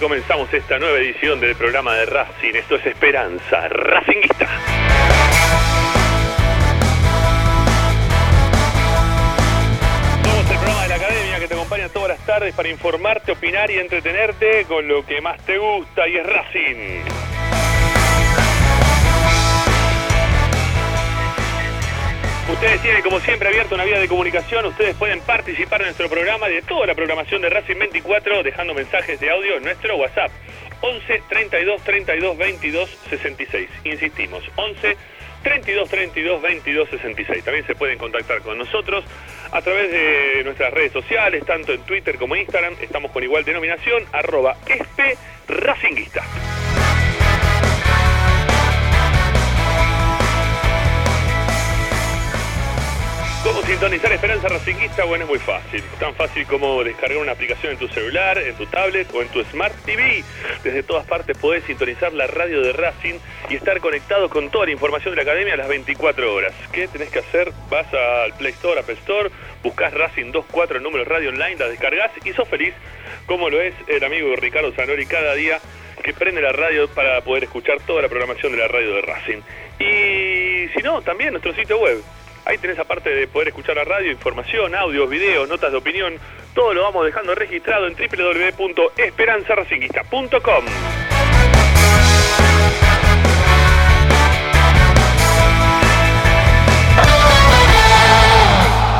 comenzamos esta nueva edición del programa de Racing. Esto es Esperanza Racinguista. Somos el programa de la academia que te acompaña todas las tardes para informarte, opinar y entretenerte con lo que más te gusta y es Racing. Ustedes tienen como siempre abierta una vía de comunicación, ustedes pueden participar en nuestro programa de toda la programación de Racing 24 dejando mensajes de audio en nuestro WhatsApp 11 32 32 22 66. Insistimos, 11 32 32 22 66. También se pueden contactar con nosotros a través de nuestras redes sociales, tanto en Twitter como en Instagram. Estamos con igual denominación, arroba espe racinguista. ¿Cómo sintonizar Esperanza Racinguista? Bueno, es muy fácil. Tan fácil como descargar una aplicación en tu celular, en tu tablet o en tu Smart TV. Desde todas partes podés sintonizar la radio de Racing y estar conectado con toda la información de la academia a las 24 horas. ¿Qué tenés que hacer? Vas al Play Store, Apple Store, buscás Racing 24, el número radio online, la descargas y sos feliz, como lo es el amigo Ricardo Zanori cada día que prende la radio para poder escuchar toda la programación de la radio de Racing. Y si no, también nuestro sitio web Ahí tenés aparte de poder escuchar la radio, información, audios, videos, notas de opinión, todo lo vamos dejando registrado en www.esperanzaracinguista.com.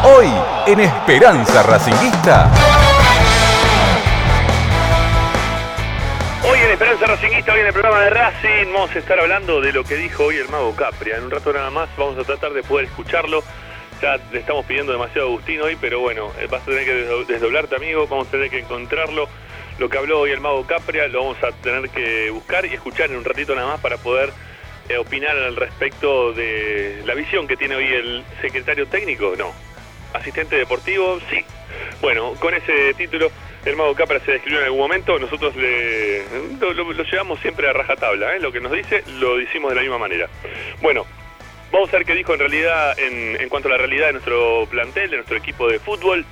Hoy en Esperanza Racinguista. Hoy Esperanza Racinguista, hoy en el programa de Racing, vamos a estar hablando de lo que dijo hoy el mago Capria. En un rato nada más vamos a tratar de poder escucharlo. Ya le estamos pidiendo demasiado a Agustín hoy, pero bueno, eh, vas a tener que desdoblarte, amigo. Vamos a tener que encontrarlo. Lo que habló hoy el mago Capria lo vamos a tener que buscar y escuchar en un ratito nada más para poder eh, opinar al respecto de la visión que tiene hoy el secretario técnico. No, asistente deportivo, sí. Bueno, con ese título el mago Capra se describió en algún momento, nosotros le, lo, llevamos siempre a rajatabla, ¿eh? lo que nos dice lo decimos de la misma manera. Bueno, vamos a ver qué dijo en realidad en, en cuanto a la realidad de nuestro plantel, de nuestro equipo de fútbol.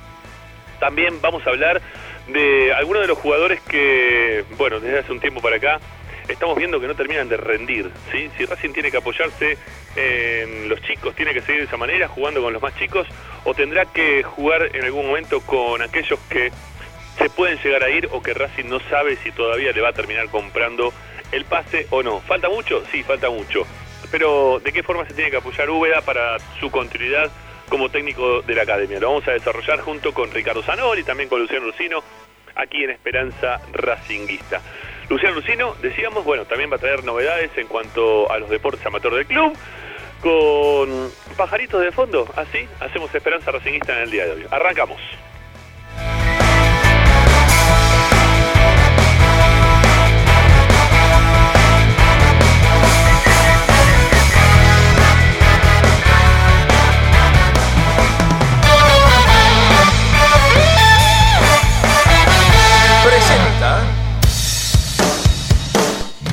También vamos a hablar de algunos de los jugadores que, bueno, desde hace un tiempo para acá estamos viendo que no terminan de rendir. ¿sí? Si Racing tiene que apoyarse en los chicos, tiene que seguir de esa manera, jugando con los más chicos, o tendrá que jugar en algún momento con aquellos que se pueden llegar a ir o que Racing no sabe si todavía le va a terminar comprando el pase o no. ¿Falta mucho? Sí, falta mucho. Pero ¿de qué forma se tiene que apoyar Úbeda para su continuidad como técnico de la academia? Lo vamos a desarrollar junto con Ricardo Zanoli y también con Luciano Lucino aquí en Esperanza Racinguista. Luciano Lucino, decíamos, bueno, también va a traer novedades en cuanto a los deportes amateur del club con pajaritos de fondo. Así hacemos Esperanza Racinguista en el día de hoy. Arrancamos.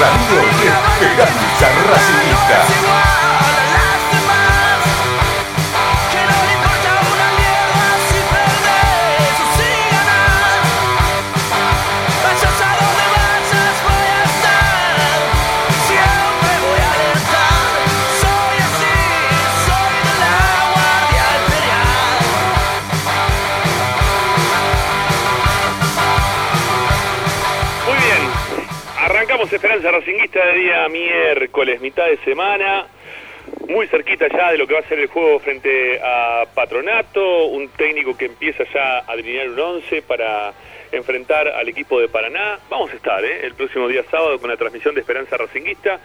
Radio Esperanza Racinguista. Racinguista de día miércoles, mitad de semana, muy cerquita ya de lo que va a ser el juego frente a Patronato, un técnico que empieza ya a delinear un 11 para enfrentar al equipo de Paraná. Vamos a estar ¿eh? el próximo día sábado con la transmisión de Esperanza Racinguista.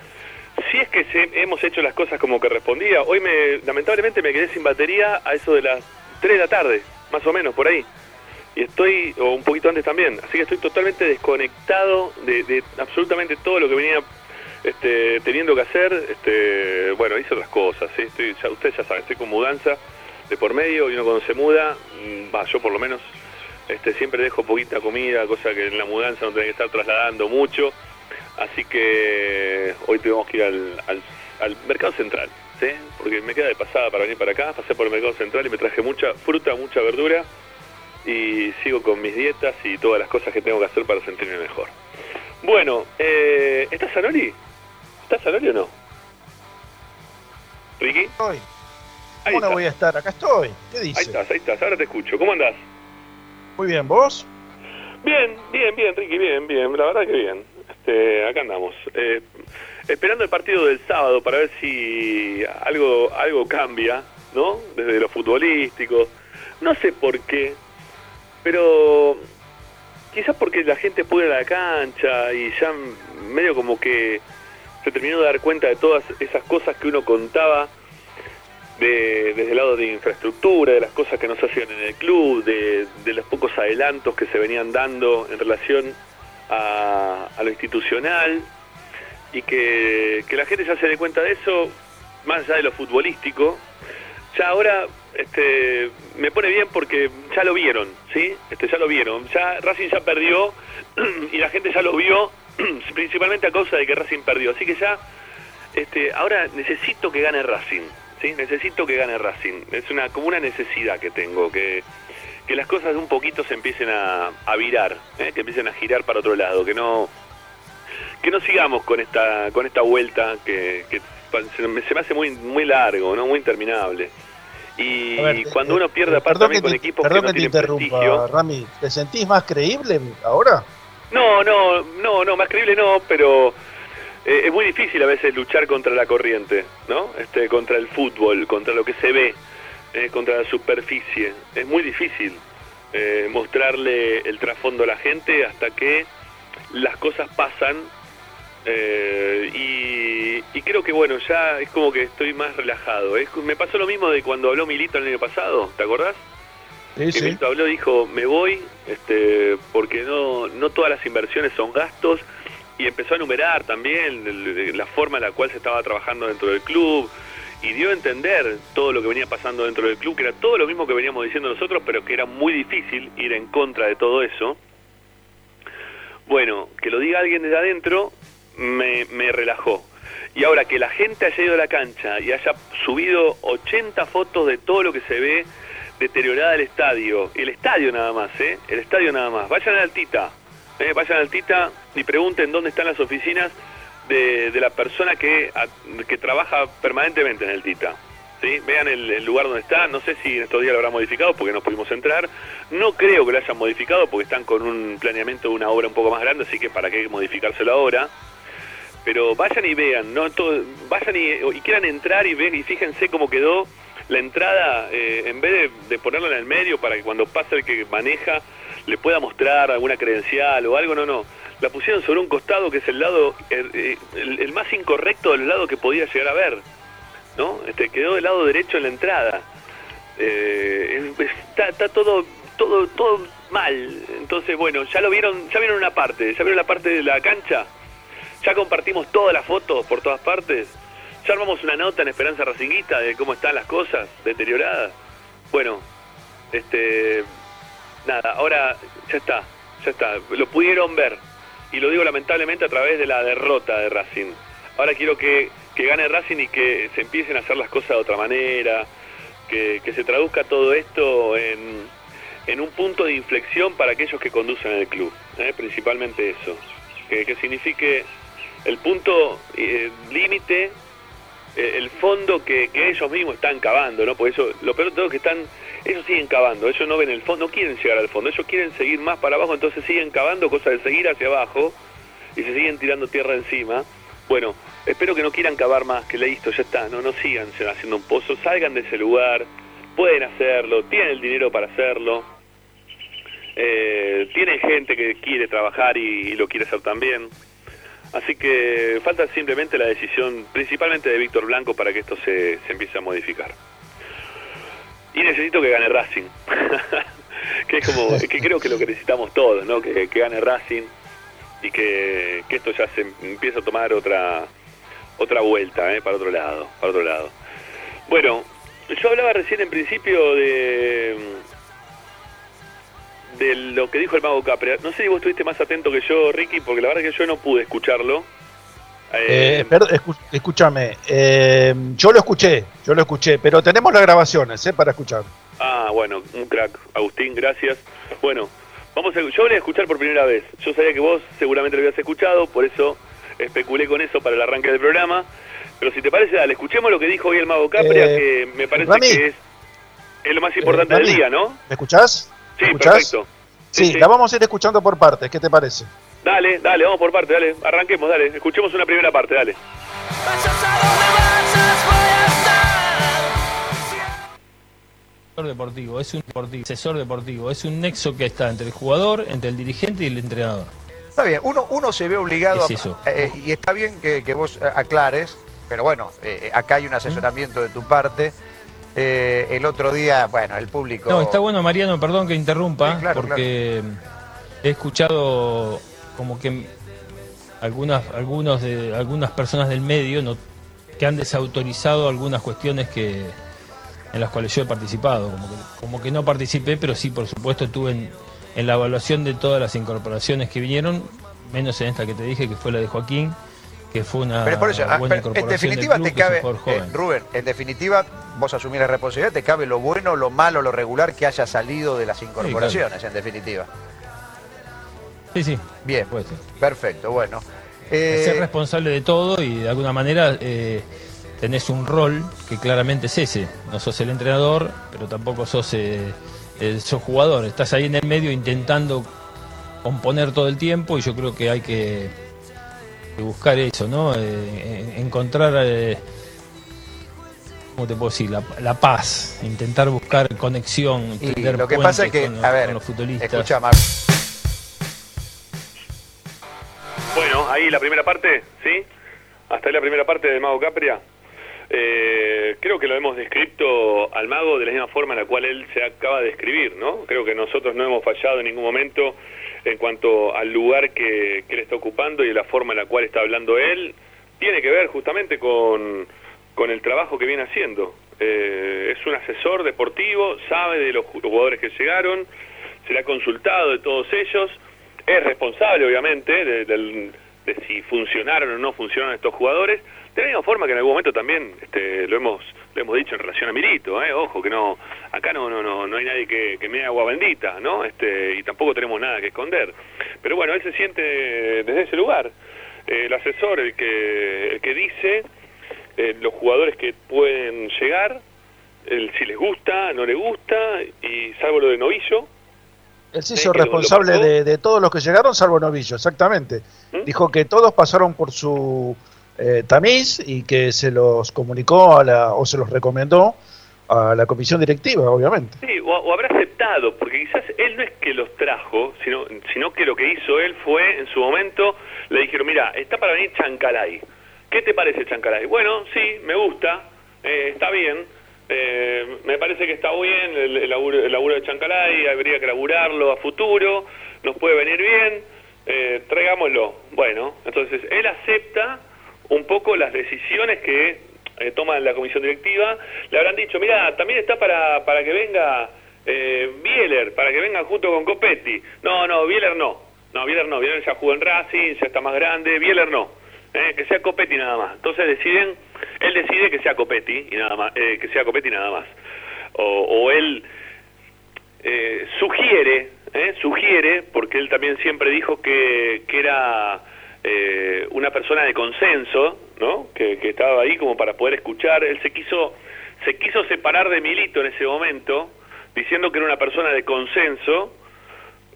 Si es que se- hemos hecho las cosas como que respondía, hoy me, lamentablemente me quedé sin batería a eso de las 3 de la tarde, más o menos por ahí. Y estoy, o un poquito antes también, así que estoy totalmente desconectado de, absolutamente todo lo que venía este, teniendo que hacer, este, bueno, hice otras cosas, ¿sí? estoy, ya, ustedes ya saben, estoy con mudanza de por medio y uno cuando se muda, mm, va, yo por lo menos este, siempre dejo poquita comida, cosa que en la mudanza no tengo que estar trasladando mucho, así que hoy tenemos que ir al, al mercado central, ¿sí? porque me queda de pasada para venir para acá, pasé por el mercado central y me traje mucha fruta, mucha verdura, y sigo con mis dietas y todas las cosas que tengo que hacer para sentirme mejor. Bueno, eh, ¿estás Sanori? ¿Estás Sanori o no? ¿Ricky? Estoy. ¿Cómo no voy a estar? Acá estoy. ¿Qué dices? Ahí estás, ahí estás, ahora te escucho. ¿Cómo andás? Muy bien, ¿vos? Bien, bien, bien, Ricky, bien, bien, la verdad que bien. Este, acá andamos. Eh, esperando el partido del sábado para ver si algo, algo cambia, ¿no? Desde lo futbolístico. No sé por qué, pero quizás porque la gente puede ir a la cancha y ya medio como que se terminó de dar cuenta de todas esas cosas que uno contaba de, desde el lado de infraestructura, de las cosas que nos hacían en el club, de, los pocos adelantos que se venían dando en relación a, lo institucional y que, que la gente ya se dé cuenta de eso, más allá de lo futbolístico, ya ahora este, me pone bien porque ya lo vieron, ¿sí? Este, ya lo vieron. Ya Racing ya perdió y la gente ya lo vio, principalmente a causa de que Racing perdió. Así que ya, este, ahora necesito que gane Racing, ¿sí? Necesito que gane Racing. Es una como una necesidad que tengo, que, que las cosas un poquito se empiecen a, a virar, ¿eh? que empiecen a girar para otro lado, que no que no sigamos con esta con esta vuelta que, que se me hace muy muy largo, no muy interminable. Y cuando uno pierde eh, aparte también con equipos que, no te interrumpa, Rami, ¿te sentís más creíble ahora? No, no, no, no, más creíble no, pero eh, es muy difícil a veces luchar contra la corriente, ¿no? Este, contra el fútbol, contra lo que se ve, eh, contra la superficie. Es muy difícil mostrarle el trasfondo a la gente hasta que las cosas pasan y, creo que bueno, ya es como que estoy más relajado. me pasó lo mismo de cuando habló Milito el año pasado, ¿te acordás? Sí, sí. Milito habló, dijo, me voy, este, porque no, no todas las inversiones son gastos, y empezó a enumerar también la forma en la cual se estaba trabajando dentro del club, y dio a entender todo lo que venía pasando dentro del club, que era todo lo mismo que veníamos diciendo nosotros, pero que era muy difícil ir en contra de todo eso. Bueno, que lo diga alguien desde adentro me, me relajó. Y ahora que la gente haya ido a la cancha y haya subido 80 fotos de todo lo que se ve deteriorada el estadio, el estadio nada más, ¿eh? El estadio nada más. Vayan a Altita, ¿eh? vayan a Altita y pregunten dónde están las oficinas de, la persona que, que trabaja permanentemente en Altita. ¿Sí? Vean el, lugar donde está, no sé si en estos días lo habrán modificado porque no pudimos entrar, no creo que lo hayan modificado porque están con un planeamiento de una obra un poco más grande, así que para qué modificárselo ahora pero vayan y vean, no vayan y, quieran entrar y y fíjense cómo quedó la entrada, eh, en vez de, ponerla en el medio para que cuando pase el que maneja le pueda mostrar alguna credencial o algo, no, no. La pusieron sobre un costado que es el lado, eh, el, más incorrecto del lado que podía llegar a ver, ¿no? Este, quedó del lado derecho en la entrada. Eh, está, está todo, todo, todo mal. Entonces, bueno, ya lo vieron, ya vieron una parte, ya vieron la parte de la cancha ya compartimos todas las fotos por todas partes. Ya armamos una nota en Esperanza Racinguista de cómo están las cosas deterioradas. Bueno, este. Nada, ahora ya está, ya está. Lo pudieron ver. Y lo digo lamentablemente a través de la derrota de Racing. Ahora quiero que, que gane Racing y que se empiecen a hacer las cosas de otra manera. Que, que se traduzca todo esto en, en un punto de inflexión para aquellos que conducen el club. ¿eh? Principalmente eso. Que, que signifique el punto eh, límite, eh, el fondo que, ellos mismos están cavando, ¿no? Por eso, lo peor de todo es que están, ellos siguen cavando, ellos no ven el fondo, no quieren llegar al fondo, ellos quieren seguir más para abajo, entonces siguen cavando, cosa de seguir hacia abajo, y se siguen tirando tierra encima. Bueno, espero que no quieran cavar más, que listo, ya está, no, no sigan haciendo un pozo, salgan de ese lugar, pueden hacerlo, tienen el dinero para hacerlo, eh, tienen gente que quiere trabajar y lo quiere hacer también. Así que falta simplemente la decisión, principalmente de Víctor Blanco, para que esto se, empiece a modificar. Y necesito que gane Racing. que es como, que creo que lo que necesitamos todos, ¿no? Que, gane Racing y que, esto ya se empieza a tomar otra otra vuelta, ¿eh? Para otro lado, para otro lado. Bueno, yo hablaba recién en principio de de lo que dijo el mago Capria. No sé si vos estuviste más atento que yo, Ricky, porque la verdad es que yo no pude escucharlo. Eh, eh escúchame, eh, yo lo escuché, yo lo escuché, pero tenemos las grabaciones eh, para escuchar. Ah, bueno, un crack. Agustín, gracias. Bueno, vamos a, yo voy a escuchar por primera vez. Yo sabía que vos seguramente lo habías escuchado, por eso especulé con eso para el arranque del programa. Pero si te parece, dale, escuchemos lo que dijo hoy el mago Capria, que me parece que es, es, lo más importante del día, ¿no? ¿Me escuchás? Sí, perfecto. Sí, la vamos a ir escuchando por partes, ¿qué te parece? Dale, dale, vamos por partes, dale, arranquemos, dale, escuchemos una primera parte, dale. deportivo, es un deportivo, asesor deportivo, es un nexo que está entre el jugador, entre el dirigente y el entrenador. Está bien, uno, uno se ve obligado, a, eh, y está bien que, vos aclares, pero bueno, eh, acá hay un asesoramiento de tu parte. Eh, el otro día, bueno, el público... No, está bueno, Mariano, perdón que interrumpa, porque he escuchado como que algunas, algunos de, algunas personas del medio no, que han desautorizado algunas cuestiones que en las cuales yo he participado, como que, como que no participé, pero sí, por supuesto, estuve en, en la evaluación de todas las incorporaciones que vinieron, menos en esta que te dije, que fue la de Joaquín, que fue una pero por eso, ah, En definitiva te cabe, eh, Rubén, en definitiva vos asumís la responsabilidad, te cabe lo bueno, lo malo, lo regular que haya salido de las incorporaciones, en definitiva. Sí, sí. Bien, perfecto, bueno. Ser eh, responsable de todo y de alguna manera eh, tenés un rol que claramente es ese. No sos el entrenador, pero tampoco sos, eh, sos jugador. Estás ahí en el medio intentando componer todo el tiempo y yo creo que hay que, buscar eso, ¿no? encontrar... ¿cómo te puedo decir? La, paz, intentar buscar conexión, y lo que pasa es que, a ver, los futbolistas. Escucha, Bueno, ahí la primera parte, ¿sí? Hasta ahí la primera parte de Mago Capria. Eh, creo que lo hemos descrito al mago de la misma forma en la cual él se acaba de escribir, ¿no? Creo que nosotros no hemos fallado en ningún momento en cuanto al lugar que, él está ocupando y la forma en la cual está hablando él. Tiene que ver justamente con, con el trabajo que viene haciendo. Eh, es un asesor deportivo, sabe de los jugadores que llegaron, se le ha consultado de todos ellos es responsable, obviamente, de, si funcionaron o no funcionaron estos jugadores, de la misma forma que en algún momento también este, lo hemos lo hemos dicho en relación a Milito, ¿eh? ojo que no acá no no no no hay nadie que, que me agua bendita, ¿no? Este y tampoco tenemos nada que esconder. Pero bueno, él se siente desde ese lugar, eh, el asesor, el que el que dice eh, los jugadores que pueden llegar, el, si les gusta, no les gusta y salvo lo de Novillo, él se hizo responsable de, todos los que llegaron, salvo Novillo, exactamente. ¿Mm? Dijo que todos pasaron por su eh, tamiz y que se los comunicó a la, o se los recomendó a la comisión directiva, obviamente. Sí, o, habrá aceptado, porque quizás él no es que los trajo, sino, sino que lo que hizo él fue, en su momento, le dijeron, mira, está para venir Chancalay. ¿Qué te parece Chancalay? Bueno, sí, me gusta, eh, está bien eh, me parece que está bien el, laburo, de Chancalay, habría que laburarlo a futuro, nos puede venir bien, eh, traigámoslo. Bueno, entonces él acepta un poco las decisiones que eh, toma la comisión directiva. Le habrán dicho, mira, también está para, para que venga eh, Bieler, para que venga junto con Copetti. No, no, Bieler no. No, Bieler no. Bieler ya jugó en Racing, ya está más grande. Bieler no. Eh, que sea Copetti nada más. Entonces deciden, él decide que sea Copetti y nada más, eh, que sea Copetti nada más. O, él eh, sugiere, sugiere, porque él también siempre dijo que, que era una persona de consenso, ¿no? Que, que estaba ahí como para poder escuchar. Él se quiso, se quiso separar de Milito en ese momento, diciendo que era una persona de consenso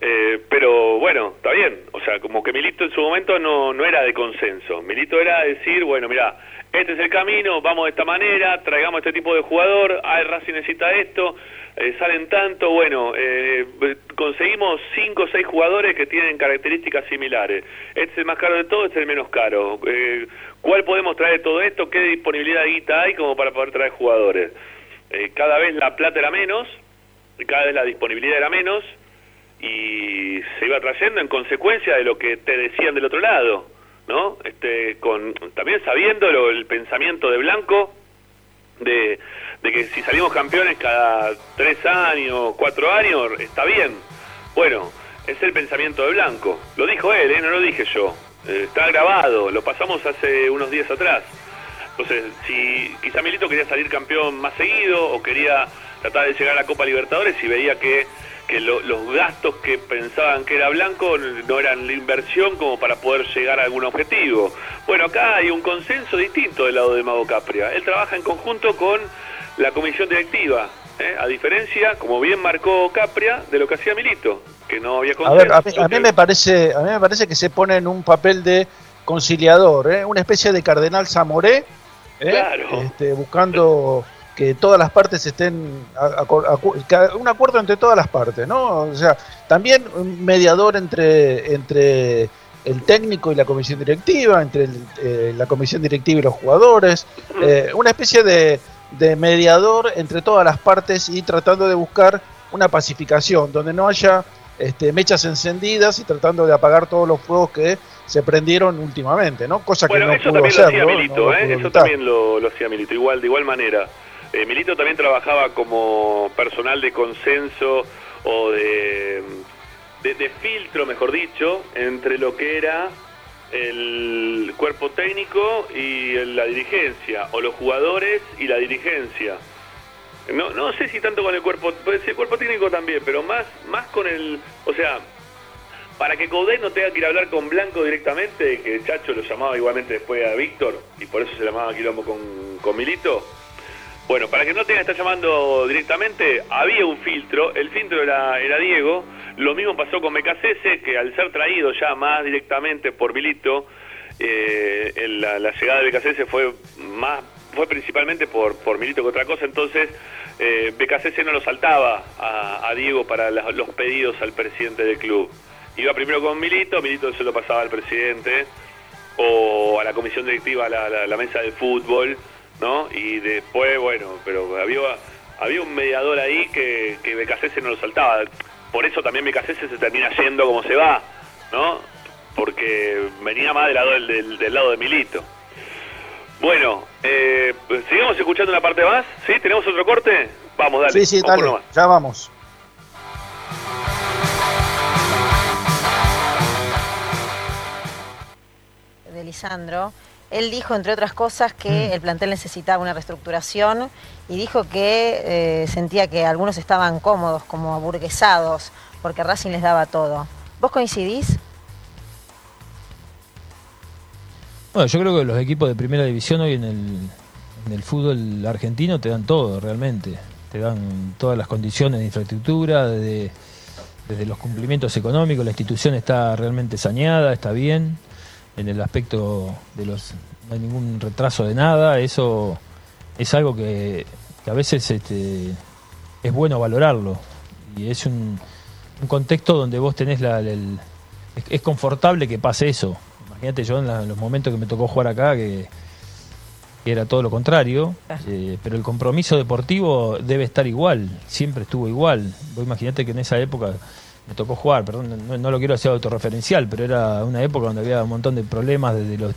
eh, pero bueno, está bien. O sea, como que Milito en su momento no, no era de consenso. Milito era decir, bueno, mira, este es el camino, vamos de esta manera, traigamos este tipo de jugador, ah, el Racing necesita esto, eh, salen tanto, bueno, eh, conseguimos cinco o seis jugadores que tienen características similares. Este es el más caro de todo, este es el menos caro. ¿Cuál podemos traer de todo esto? ¿Qué disponibilidad de guita hay como para poder traer jugadores? cada vez la plata era menos, cada vez la disponibilidad era menos, y se iba trayendo en consecuencia de lo que te decían del otro lado, ¿no? Este, con también sabiendo el pensamiento de Blanco de, de que si salimos campeones cada tres años, cuatro años, está bien. Bueno, es el pensamiento de Blanco. Lo dijo él, ¿eh? no lo dije yo. Eh, está grabado, lo pasamos hace unos días atrás. Entonces, si quizá Milito quería salir campeón más seguido o quería tratar de llegar a la Copa Libertadores y veía que, que los gastos que pensaban que era Blanco no eran la inversión como para poder llegar a algún objetivo. Bueno, acá hay un consenso distinto del lado de Mago Capria. Él trabaja en conjunto con la comisión directiva, ¿eh? a diferencia, como bien marcó Capria, de lo que hacía Milito, que no había consenso. A ver, a mí, me parece, a mí me parece que se pone en un papel de conciliador, ¿eh? una especie de cardenal Zamoré, ¿eh? este, buscando que todas las partes estén un acuerdo entre todas las partes, ¿no? O sea, también un mediador entre entre el técnico y la comisión directiva, entre eh, la comisión directiva y los jugadores, eh, una especie de, de, mediador entre todas las partes y tratando de buscar una pacificación donde no haya este, mechas encendidas y tratando de apagar todos los fuegos que se prendieron últimamente, ¿no? Cosa que no eso pudo también lo hacía Milito, ¿eh? eso también lo, lo hacía Milito, igual de igual manera. Eh, Milito también trabajaba como personal de consenso o de, filtro, mejor dicho, entre lo que era el cuerpo técnico y la dirigencia, o los jugadores y la dirigencia. No, no sé si tanto con el cuerpo, puede ser cuerpo técnico también, pero más, más con el, o sea, para que Coudet no tenga que ir a hablar con Blanco directamente, que Chacho lo llamaba igualmente después a Víctor, y por eso se llamaba Quilombo con, con Milito, bueno, para que no tenga que estar llamando directamente, había un filtro, el filtro era, Diego, lo mismo pasó con Mecasese, que al ser traído ya más directamente por Milito, eh, la, llegada de Becasese fue más fue principalmente por, por Milito que otra cosa, entonces eh, no lo saltaba a, Diego para los pedidos al presidente del club. Iba primero con Milito, Milito se lo pasaba al presidente o a la comisión directiva, a la, la mesa de fútbol, ¿no? Y después, bueno, pero había, había un mediador ahí que, que Becasese no lo saltaba. Por eso también Becasese se termina yendo como se va, ¿no? Porque venía más del lado, del, del, lado de Milito. Bueno, eh, ¿sigamos escuchando una parte más? ¿Sí? ¿Tenemos otro corte? Vamos, dale. Sí, sí, dale, ya vamos. De Lisandro él dijo, entre otras cosas, que mm. el plantel necesitaba una reestructuración y dijo que eh, sentía que algunos estaban cómodos, como aburguesados, porque Racing les daba todo. ¿Vos coincidís? Bueno, yo creo que los equipos de primera división hoy en el, en el fútbol argentino te dan todo, realmente. Te dan todas las condiciones de infraestructura, desde, desde los cumplimientos económicos, la institución está realmente saneada, está bien en el aspecto de los no hay ningún retraso de nada eso es algo que, a veces este, es bueno valorarlo. Y es un, contexto donde vos tenés la es, confortable que pase eso. Imagínate yo en, los momentos que me tocó jugar acá que, era todo lo contrario eh, pero el compromiso deportivo debe estar igual siempre estuvo igual. Vos imaginate que en esa época me tocó jugar, perdón, no, lo quiero hacer autorreferencial, pero era una época donde había un montón de problemas de, los,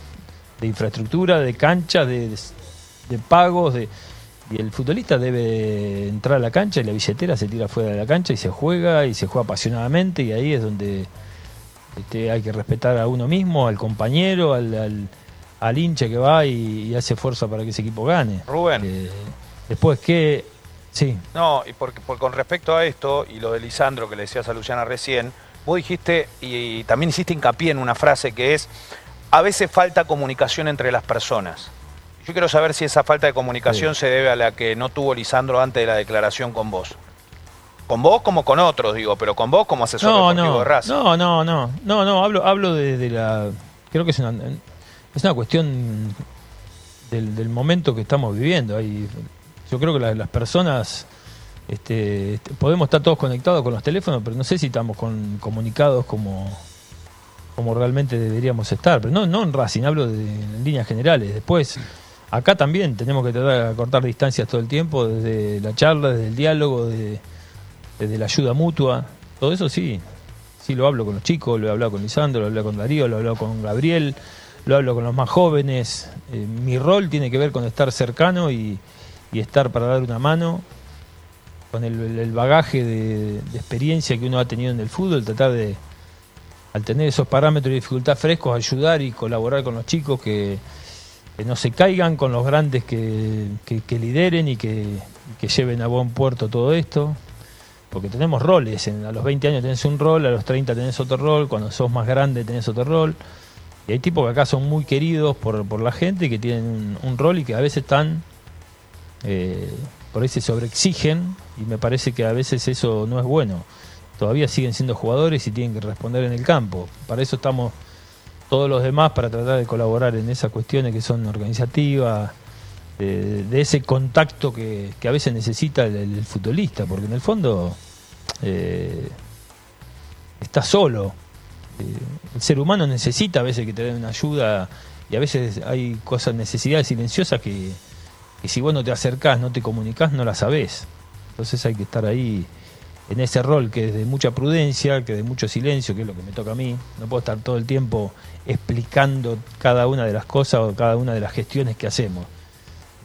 de infraestructura, de canchas, de, pagos, de, y el futbolista debe entrar a la cancha y la billetera se tira fuera de la cancha y se juega y se juega apasionadamente y ahí es donde este, hay que respetar a uno mismo, al compañero, al, al, hincha que va y, hace fuerza para que ese equipo gane. Rubén. Eh, después, ¿qué, Sí. No, y porque, con respecto a esto y lo de Lisandro que le decías a Luciana recién, vos dijiste y, también hiciste hincapié en una frase que es, a veces falta comunicación entre las personas. Yo quiero saber si esa falta de comunicación se debe a la que no tuvo Lisandro antes de la declaración con vos. Con vos como con otros, digo, pero con vos como asesor no, deportivo no, de raza. No, no, no, no, no, hablo, hablo de, la... Creo que es una, es una cuestión del, momento que estamos viviendo. Hay yo creo que las personas este, este, podemos estar todos conectados con los teléfonos, pero no sé si estamos con, comunicados como, como realmente deberíamos estar. Pero no, no en Racing, hablo de, en líneas generales. Después, acá también tenemos que tratar de cortar distancias todo el tiempo, desde la charla, desde el diálogo, desde, la ayuda mutua. Todo eso sí, Sí, lo hablo con los chicos, lo he hablado con Lisandro, lo he hablado con Darío, lo he hablado con Gabriel, lo hablo con los más jóvenes. Eh, mi rol tiene que ver con estar cercano y, estar para dar una mano, con el, bagaje de, experiencia que uno ha tenido en el fútbol, tratar de, al tener esos parámetros de dificultad frescos, ayudar y colaborar con los chicos que, no se caigan, con los grandes que, lideren y que, lleven a buen puerto todo esto. Porque tenemos roles, a los 20 años tenés un rol, a los 30 tenés otro rol, cuando sos más grande tenés otro rol. Y hay tipos que acá son muy queridos por, la gente, que tienen un, rol y que a veces están, eh, por ahí se sobreexigen y me parece que a veces eso no es bueno. Todavía siguen siendo jugadores y tienen que responder en el campo. Para eso estamos todos los demás, para tratar de colaborar en esas cuestiones que son organizativas, de, ese contacto que, a veces necesita el, futbolista, porque en el fondo eh, está solo el ser humano necesita a veces que te den una ayuda y a veces hay cosas, necesidades silenciosas que, si vos no te acercás, no te comunicás, no las sabés. Entonces hay que estar ahí en ese rol que es de mucha prudencia, que de mucho silencio, que es lo que me toca a mí. No puedo estar todo el tiempo explicando cada una de las cosas o cada una de las gestiones que hacemos.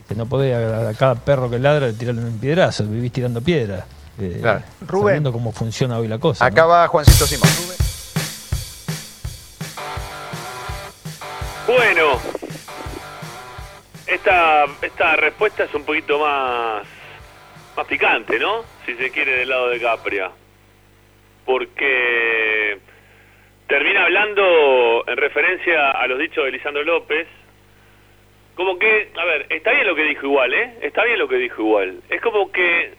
Que no podés a, cada perro que ladra tirarle un piedrazo, vivís tirando piedras. Eh, Rubén. cómo funciona hoy la cosa. Acá va Juancito Simón. Bueno, esta, esta respuesta es un poquito más, más picante, ¿no? Si se quiere del lado de Capria. Porque termina hablando en referencia a los dichos de Lisandro López. Como que, a ver, está bien lo que dijo igual, ¿eh? Está bien lo que dijo igual. Es como que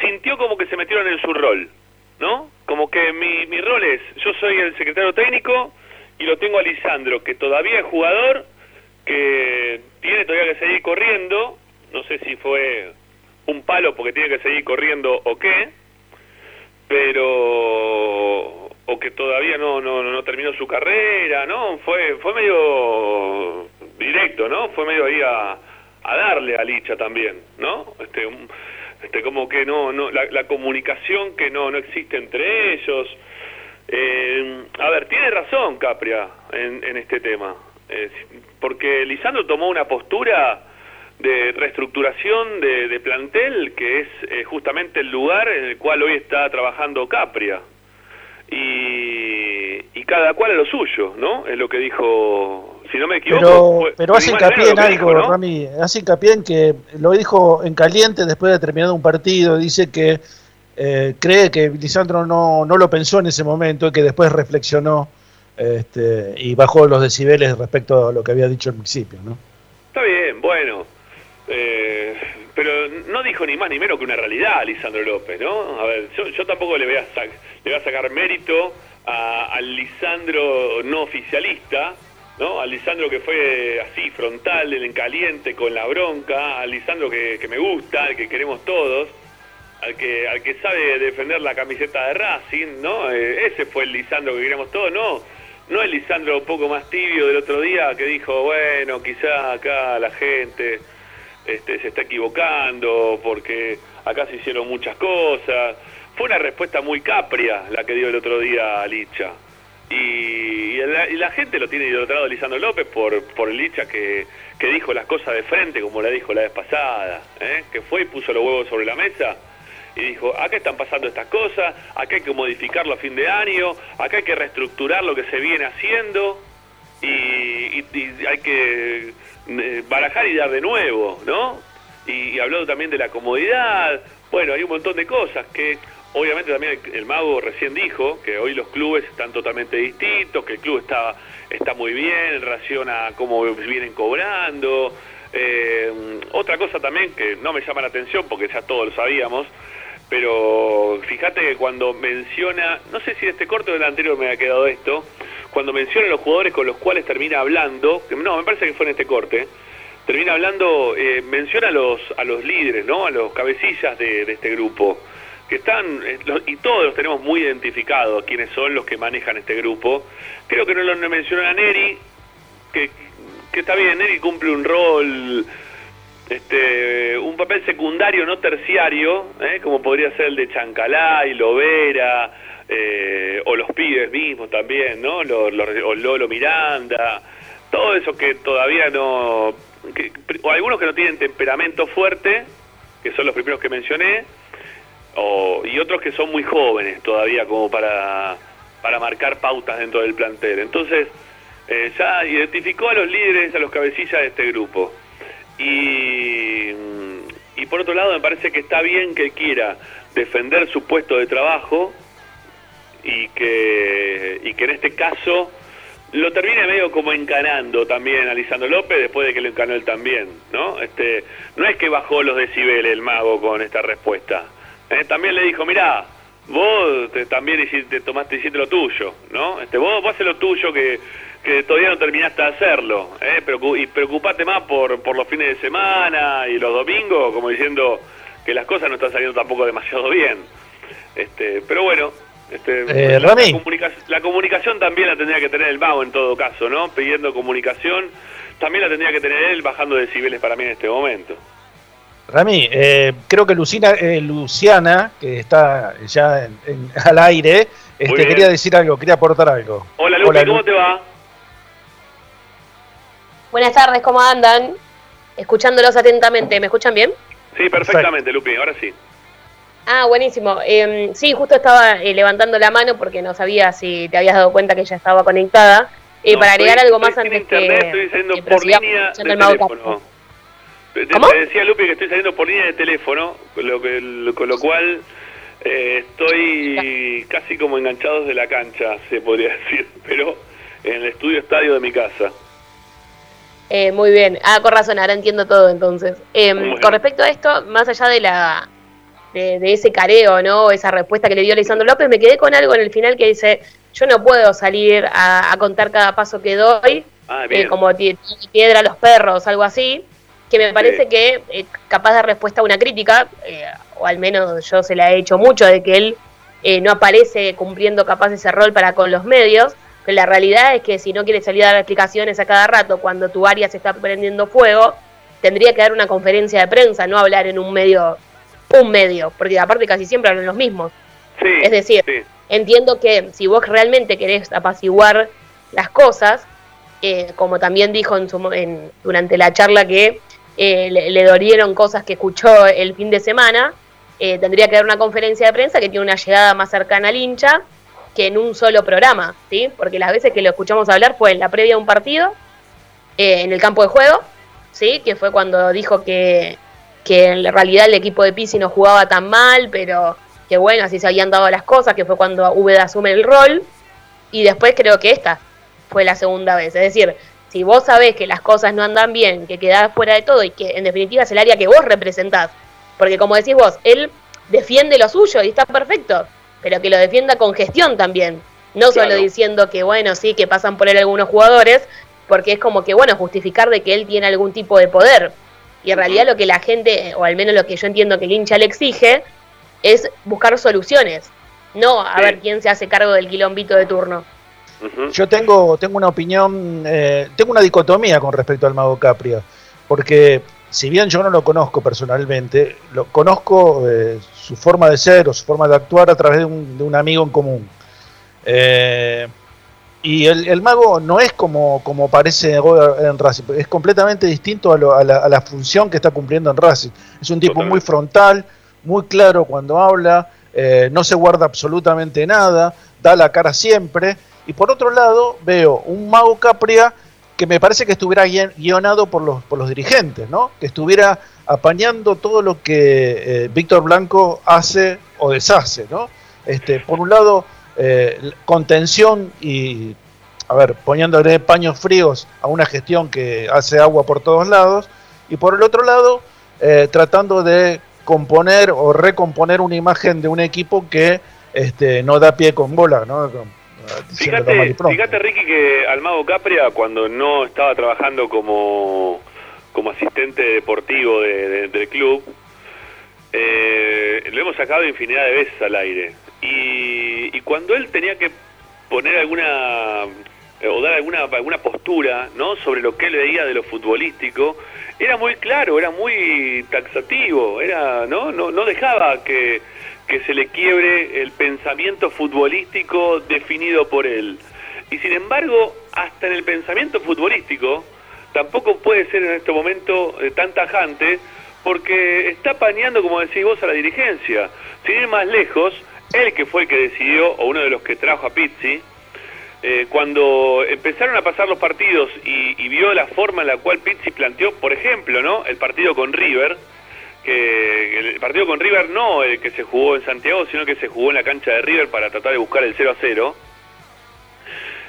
sintió como que se metieron en su rol, ¿no? Como que mi, mi rol es, yo soy el secretario técnico y lo tengo a Lisandro, que todavía es jugador, que tiene todavía que seguir corriendo, no sé si fue un palo porque tiene que seguir corriendo o qué, pero o que todavía no, no, no terminó su carrera, ¿no? Fue fue medio directo, ¿no? Fue medio ahí a, a darle a Licha también, ¿no? Este, este como que no, no la, la comunicación que no, no existe entre ellos, eh, a ver, tiene razón Capria en, este tema, eh, porque Lisandro tomó una postura de reestructuración de, plantel que es eh, justamente el lugar en el cual hoy está trabajando Capria. Y, y, cada cual a lo suyo, ¿no? Es lo que dijo, si no me equivoco. Pero, pero hace hincapié en algo, Rami, hace hincapié en que lo dijo en caliente después de terminar un partido, dice que eh, cree que Lisandro no, no, lo pensó en ese momento y que después reflexionó este, y bajó los decibeles respecto a lo que había dicho al principio, ¿no? Está bien, bueno, eh, pero no dijo ni más ni menos que una realidad Lisandro López, ¿no? A ver, yo, tampoco le voy, a le voy a sacar mérito al Lisandro no oficialista, ¿no? Al Lisandro que fue así, frontal, en caliente, con la bronca, al Lisandro que, que me gusta, al que queremos todos al que al que sabe defender la camiseta de Racing, ¿no? Eh, ese fue el Lisandro que queríamos todos, no no el Lisandro un poco más tibio del otro día que dijo, bueno, quizás acá la gente este, se está equivocando porque acá se hicieron muchas cosas. Fue una respuesta muy capria la que dio el otro día Licha. Y, la, gente lo tiene idolatrado Lisandro López por, por Licha que, que dijo las cosas de frente como la dijo la vez pasada, ¿eh? que fue y puso los huevos sobre la mesa y dijo, acá están pasando estas cosas, acá hay que modificarlo a fin de año, acá hay que reestructurar lo que se viene haciendo y, hay que eh, barajar y dar de nuevo, ¿no? Y, habló también de la comodidad, bueno, hay un montón de cosas que obviamente también el, mago recién dijo que hoy los clubes están totalmente distintos, que el club está, está muy bien en relación a cómo vienen cobrando. Eh, otra cosa también que no me llama la atención porque ya todos lo sabíamos, pero fíjate que cuando menciona, no sé si de este corto o del anterior me ha quedado esto, cuando menciona a los jugadores con los cuales termina hablando, no, me parece que fue en este corte, termina hablando, eh, menciona a los, a los líderes, ¿no? A los cabecillas de, este grupo, que están, eh, y todos los tenemos muy identificados, quiénes son los que manejan este grupo. Creo que no lo menciona Neri, que, que está bien, Neri cumple un rol este, un papel secundario, no terciario, ¿eh? como podría ser el de Chancalá y Lovera, eh, o los pibes mismos también, ¿no? Los, Lolo Miranda, todo eso que todavía no, o algunos que no tienen temperamento fuerte, que son los primeros que mencioné, o, y otros que son muy jóvenes todavía como para, para marcar pautas dentro del plantel. Entonces, eh, ya identificó a los líderes, a los cabecillas de este grupo. Y, y por otro lado, me parece que está bien que quiera defender su puesto de trabajo y que, y que en este caso lo termine medio como encanando también a Lisandro López después de que lo encanó él también, ¿no? Este, no es que bajó los decibeles el mago con esta respuesta. ¿eh? También le dijo, mirá, vos también hiciste, tomaste, hiciste lo tuyo, ¿no? Este, vos, vos haces lo tuyo que, que todavía no terminaste de hacerlo, ¿eh? y preocupate más por, por los fines de semana y los domingos, como diciendo que las cosas no están saliendo tampoco demasiado bien. Este, pero bueno, este, eh, la, comunicación también la tendría que tener el mago en todo caso, ¿no? Pidiendo comunicación, también la tendría que tener él bajando decibeles para mí en este momento. Rami, eh, creo que Lucina, eh, Luciana, que está ya en, al aire, este, quería decir algo, quería aportar algo. Hola, Lupi, ¿cómo te va? Buenas tardes, ¿cómo andan? Escuchándolos atentamente, ¿me escuchan bien? Sí, perfectamente, Lupi, ahora sí. Ah, buenísimo. Eh, sí, justo estaba eh, levantando la mano porque no sabía si te habías dado cuenta que ya estaba conectada. Y para agregar algo más antes internet, que... Estoy saliendo por línea de teléfono. ¿Cómo? Te decía Lupi que estoy saliendo por línea de teléfono, con lo, que, con lo cual eh, estoy casi como enganchados de la cancha, se podría decir, pero en el estudio estadio de mi casa. Eh, muy bien. Ah, con razón, ahora entiendo todo entonces. Eh, con respecto a esto, más allá de la de, ese careo, ¿no? Esa respuesta que le dio Lisandro López, me quedé con algo en el final que dice, yo no puedo salir a, contar cada paso que doy, ah, eh, como piedra a los perros, algo así, que me parece que eh, capaz de respuesta a una crítica, eh, o al menos yo se la he hecho mucho, de que él no aparece cumpliendo capaz ese rol para con los medios, pero la realidad es que si no quiere salir a dar explicaciones a cada rato cuando tu área se está prendiendo fuego, tendría que dar una conferencia de prensa, no hablar en un medio un medio, porque aparte casi siempre hablan los mismos. es decir, entiendo que si vos realmente querés apaciguar las cosas, eh, como también dijo en su, en, durante la charla que eh, le, dolieron cosas que escuchó el fin de semana, eh, tendría que dar una conferencia de prensa que tiene una llegada más cercana al hincha que en un solo programa, ¿sí? Porque las veces que lo escuchamos hablar fue en la previa de un partido, en el campo de juego, ¿sí? Que fue cuando dijo que que en realidad el equipo de Pisi no jugaba tan mal, pero que bueno, así se habían dado las cosas, que fue cuando Úbeda asume el rol, y después creo que esta fue la segunda vez. Es decir, si vos sabés que las cosas no andan bien, que quedás fuera de todo y que en definitiva es el área que vos representás, porque como decís vos, él defiende lo suyo y está perfecto, pero que lo defienda con gestión también, no solo diciendo que bueno, sí, que pasan por él algunos jugadores, porque es como que bueno, justificar de que él tiene algún tipo de poder. Y en realidad lo que la gente, o al menos lo que yo entiendo que el hincha le exige, es buscar soluciones, no a ver quién se hace cargo del quilombito de turno. Yo tengo, tengo una opinión, eh, tengo una dicotomía con respecto al Mago Capria, porque si bien yo no lo conozco personalmente, lo conozco eh, su forma de ser o su forma de actuar a través de un, de un amigo en común. Eh, y el, mago no es como, como parece en Racing, es completamente distinto a, la, función que está cumpliendo en Racing. Es un tipo muy frontal, muy claro cuando habla, eh, no se guarda absolutamente nada, da la cara siempre. Y por otro lado, veo un mago Capria que me parece que estuviera guionado por los, por los dirigentes, ¿no? que estuviera apañando todo lo que eh, Víctor Blanco hace o deshace. ¿no? Este, por un lado, eh, contención y, a ver, poniéndole paños fríos a una gestión que hace agua por todos lados, y por el otro lado, eh, tratando de componer o recomponer una imagen de un equipo que este, no da pie con bola, ¿no? Fíjate, fíjate, Ricky, que Almado Capria, cuando no estaba trabajando como, como asistente deportivo del club, eh, lo hemos sacado infinidad de veces al aire. Y, cuando él tenía que poner alguna o dar alguna, alguna postura ¿no? sobre lo que él veía de lo futbolístico, era muy claro, era muy taxativo, era no no, no dejaba que, que se le quiebre el pensamiento futbolístico definido por él. Y sin embargo, hasta en el pensamiento futbolístico, tampoco puede ser en este momento eh, tan tajante, porque está pañando, como decís vos, a la dirigencia. Sin ir más lejos, él que fue el que decidió, o uno de los que trajo a Pizzi, eh, cuando empezaron a pasar los partidos y, vio la forma en la cual Pizzi planteó, por ejemplo, ¿no? el partido con River, que el partido con River no el que se jugó en Santiago, sino que se jugó en la cancha de River para tratar de buscar el 0 a 0.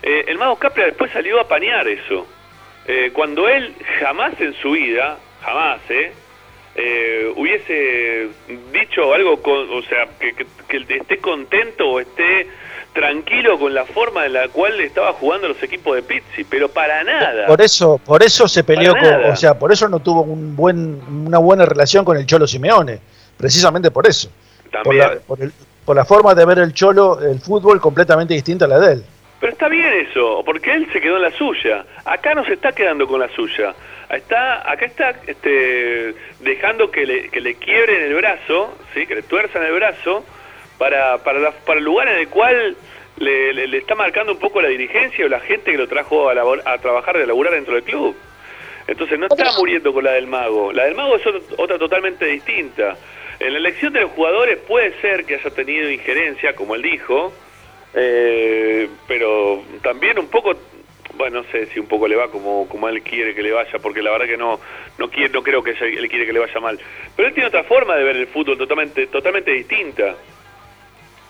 Eh, el Mago Capria después salió a pañar eso. Eh, cuando él jamás en su vida, jamás, ¿eh? eh, hubiese dicho algo, con, o sea, que, que, esté contento o esté tranquilo con la forma en la cual estaba jugando los equipos de Pizzi, pero para nada. Por eso, por eso se peleó con, o sea, por eso no tuvo un buen, una buena relación con el Cholo Simeone, precisamente por eso. Por la, por la forma de ver el Cholo, el fútbol completamente distinta a la de él. Pero está bien eso, porque él se quedó en la suya. Acá no se está quedando con la suya. Está, acá está este, dejando que le, que le quiebren el brazo, ¿sí? que le tuerzan el brazo, para, para, para el lugar en el cual le, le, está marcando un poco la dirigencia o la gente que lo trajo a, a trabajar, de laburar dentro del club. Entonces no está muriendo con la del mago. La del mago es otra totalmente distinta. En la elección de los jugadores puede ser que haya tenido injerencia, como él dijo, eh, pero también un poco, bueno, no sé si un poco le va como, como él quiere que le vaya, porque la verdad que no no, quiere, no creo que él quiere que le vaya mal. Pero él tiene otra forma de ver el fútbol totalmente, totalmente distinta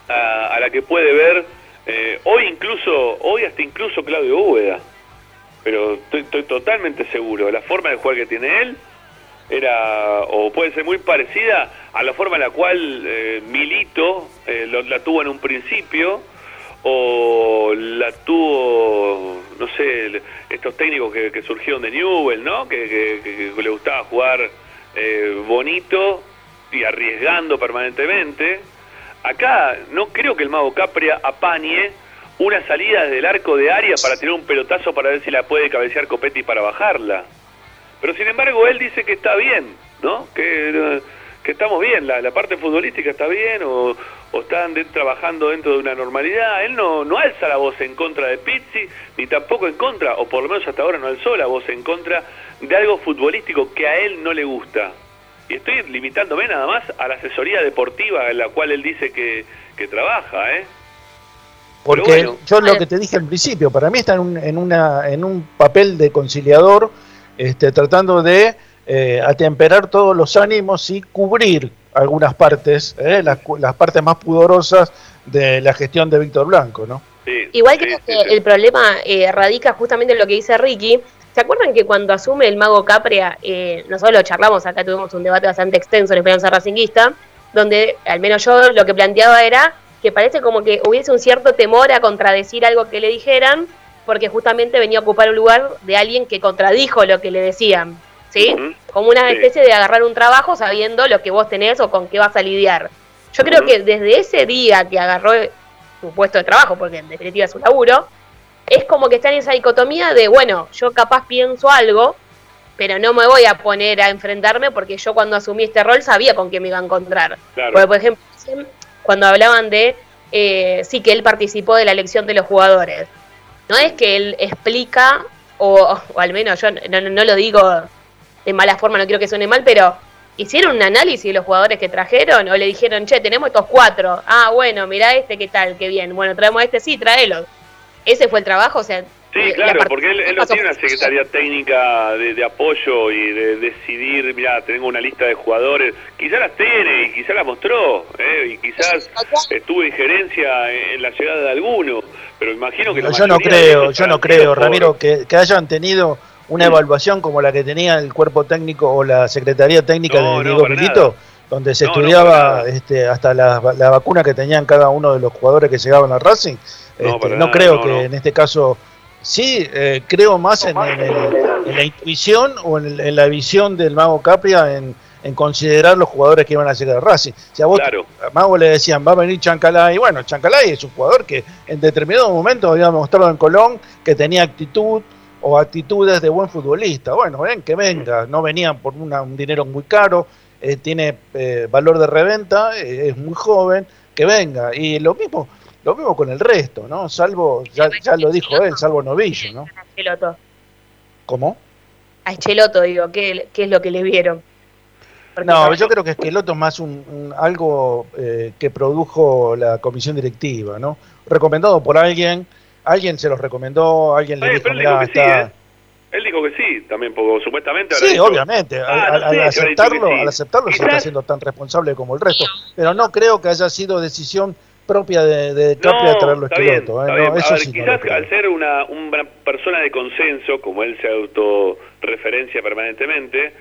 a, la que puede ver eh, hoy incluso, hoy hasta incluso Claudio Úbeda. Pero estoy, estoy totalmente seguro, la forma de jugar que tiene él era o puede ser muy parecida a la forma en la cual eh, Milito eh, la tuvo en un principio o la tuvo, no sé, estos técnicos que, surgieron de Newell, ¿no? Que, le gustaba jugar eh, bonito y arriesgando permanentemente. Acá no creo que el mago Capria apañe una salida desde el arco de área para tirar un pelotazo para ver si la puede cabecear Copetti para bajarla. Pero sin embargo él dice que está bien, ¿no? Que, que estamos bien, la, la parte futbolística está bien o, o están trabajando dentro de una normalidad. Él no, no alza la voz en contra de Pizzi, ni tampoco en contra, o por lo menos hasta ahora no alzó la voz en contra de algo futbolístico que a él no le gusta. Y estoy limitándome nada más a la asesoría deportiva en la cual él dice que, que trabaja, ¿eh? Porque yo lo que te dije al principio, para mí está en un, en una, en un papel de conciliador, este, tratando de eh, atemperar todos los ánimos y cubrir algunas partes, eh, las, partes más pudorosas de la gestión de Víctor Blanco, ¿no? Igual creo que el problema eh, radica justamente en lo que dice Ricky. ¿Se acuerdan que cuando asume el mago Capria, eh, nosotros lo charlamos, acá tuvimos un debate bastante extenso en Esperanza Racinguista, donde al menos yo lo que planteaba era que parece como que hubiese un cierto temor a contradecir algo que le dijeran, porque justamente venía a ocupar un lugar de alguien que contradijo lo que le decían. ¿Sí? Como una especie de agarrar un trabajo sabiendo lo que vos tenés o con qué vas a lidiar. Yo creo que desde ese día que agarró su puesto de trabajo, porque en definitiva es un laburo, es como que está en esa dicotomía de, bueno, yo capaz pienso algo, pero no me voy a poner a enfrentarme porque yo cuando asumí este rol sabía con qué me iba a encontrar. Porque, por ejemplo, cuando hablaban de, eh, sí, que él participó de la elección de los jugadores, no es que él explica, o, al menos yo no lo digo de mala forma, no quiero que suene mal, pero hicieron un análisis de los jugadores que trajeron o le dijeron, che, tenemos estos cuatro. Ah, bueno, mira este, qué tal, qué bien. Bueno, traemos este, sí, tráelo. Ese fue el trabajo, o sea... Sí, eh, claro, porque él, no tiene una secretaría técnica de, apoyo y de decidir, mira, tengo una lista de jugadores, quizás las tiene y quizás las mostró, eh, y quizás estuvo injerencia en la llegada de alguno, pero imagino que... yo no creo, yo no creo, Ramiro, que, que hayan tenido una evaluación como la que tenía el cuerpo técnico o la Secretaría Técnica de Diego Milito, donde se estudiaba este, hasta la, vacuna que tenían cada uno de los jugadores que llegaban al Racing. no este, creo que en este caso, sí, eh, creo más en, la intuición o en, la visión del mago Capria en, en considerar los jugadores que iban a llegar a Racing. Si a vos, a Mago le decían, va a venir Chancalay, bueno, Chancalay es un jugador que en determinado momento había mostrado en Colón que tenía actitud o actitudes de buen futbolista. Bueno, ven, que venga, no venían por un dinero muy caro, eh, tiene eh, valor de reventa, eh, es muy joven, que venga. Y lo mismo, lo mismo con el resto, ¿no? Salvo, ya, ya lo dijo él, salvo Novillo, ¿no? ¿Cómo? A Echeloto, digo, ¿qué, qué es lo que le vieron? no, yo creo que Esqueloto es más un, algo eh, que produjo la comisión directiva, ¿no? Recomendado por alguien, alguien se los recomendó, alguien le dijo, está... ¿eh? Él dijo que sí, también, porque supuestamente... Sí, obviamente, ah, al, aceptarlo, al aceptarlo se está haciendo tan responsable como el resto, pero no creo que haya sido decisión propia de, de traerlo Esqueloto. ¿eh? eso sí quizás al ser una, una persona de consenso, como él se autorreferencia permanentemente,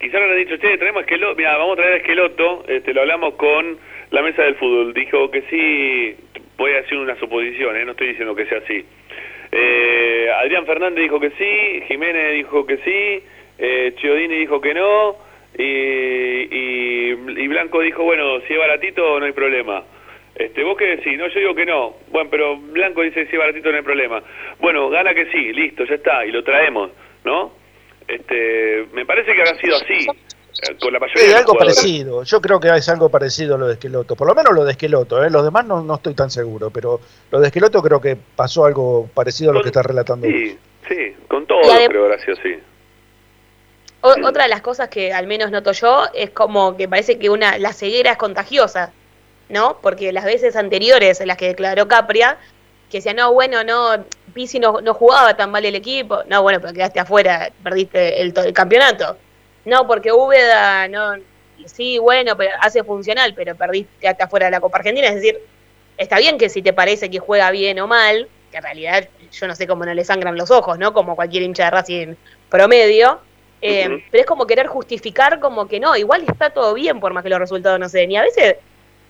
quizás le han dicho, che, traemos Esqueloto, mira, vamos a traer a Esqueloto, este, lo hablamos con la mesa del fútbol, dijo que sí, voy a hacer una suposición, ¿eh? no estoy diciendo que sea así. Eh, Adrián Fernández dijo que sí, Jiménez dijo que sí, eh, Chiodini dijo que no, y, y, Blanco dijo, bueno, si es baratito no hay problema. Este, ¿Vos qué decís? No, yo digo que no. Bueno, pero Blanco dice si es baratito no hay problema. Bueno, gana que sí, listo, ya está, y lo traemos, ¿no? Este, me parece que habrá sido así. Eh, con la mayoría sí, algo parecido. Yo creo que es algo parecido a lo de Esqueloto. Por lo menos lo de Esqueloto. ¿eh? Los demás no, no estoy tan seguro. Pero lo de Esqueloto creo que pasó algo parecido a lo que está relatando. Sí, sí, con todo creo, gracias, sí. otra de las cosas que al menos noto yo es como que parece que una la ceguera es contagiosa, ¿no? Porque las veces anteriores en las que declaró Capria, que decía, no, bueno, no, Pisi no, no jugaba tan mal el equipo. No, bueno, pero quedaste afuera, perdiste el, el campeonato. No, porque Úbeda, no, sí, bueno, pero hace funcional, pero perdiste hasta afuera de la Copa Argentina. Es decir, está bien que si te parece que juega bien o mal, que en realidad yo no sé cómo no le sangran los ojos, ¿no? Como cualquier hincha de Racing promedio. Eh, pero es como querer justificar como que no, igual está todo bien por más que los resultados no se den. Y a veces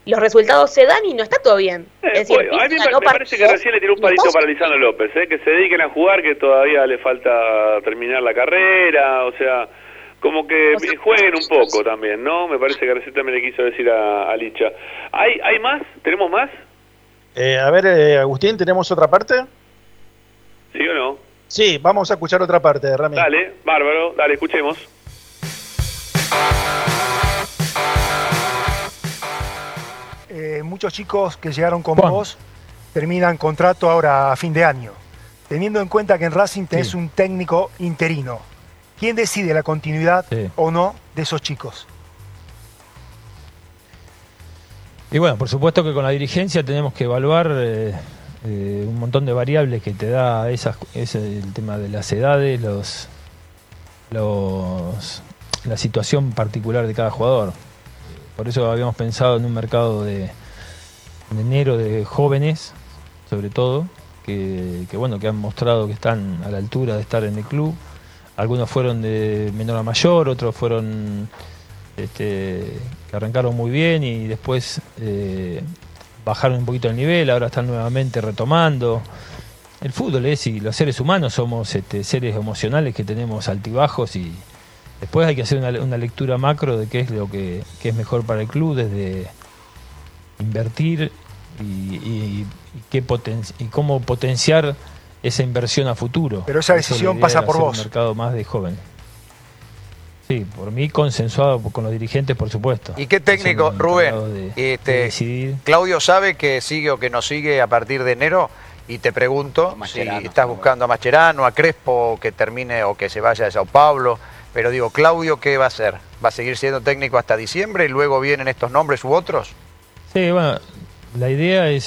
los resultados se dan y no está todo bien. Eh, es decir, a mí me, parece que recién le tiró un palito para Lisandro López, ¿eh? que se dediquen a jugar, que todavía le falta terminar la carrera, o sea, como que jueguen un poco también, ¿no? Me parece que recién también le quiso decir a, Licha. ¿Hay, ¿Hay más? ¿Tenemos más? Eh, a ver, eh, Agustín, ¿tenemos otra parte? ¿Sí o no? Sí, vamos a escuchar otra parte, Rami. Dale, bárbaro, dale, escuchemos. Eh, muchos chicos que llegaron con vos terminan contrato ahora a fin de año. Teniendo en cuenta que en Racing tenés un técnico interino, ¿quién decide la continuidad o no de esos chicos? Y bueno, por supuesto que con la dirigencia tenemos que evaluar eh, eh, un montón de variables que te da esas, ese, el tema de las edades, los, los, la situación particular de cada jugador. Por eso habíamos pensado en un mercado de, enero de jóvenes, sobre todo, que, bueno, que han mostrado que están a la altura de estar en el club. Algunos fueron de menor a mayor, otros fueron este, que arrancaron muy bien y después eh, bajaron un poquito el nivel, ahora están nuevamente retomando. El fútbol es y los seres humanos somos este, seres emocionales que tenemos altibajos y, Después hay que hacer una, lectura macro de qué es lo que, es mejor para el club, desde invertir y, qué y cómo potenciar esa inversión a futuro. Pero esa decisión pasa por vos. Un mercado más de jóvenes. Sí, por mí consensuado con los dirigentes, por supuesto. ¿Y qué técnico, Rubén? este, Claudio sabe que sigue o que no sigue a partir de enero y te pregunto si estás buscando a Mascherano, a Crespo, que termine o que se vaya de Sao Paulo. Pero digo, Claudio, ¿qué va a hacer? ¿Va a seguir siendo técnico hasta diciembre y luego vienen estos nombres u otros? Sí, bueno, la idea es,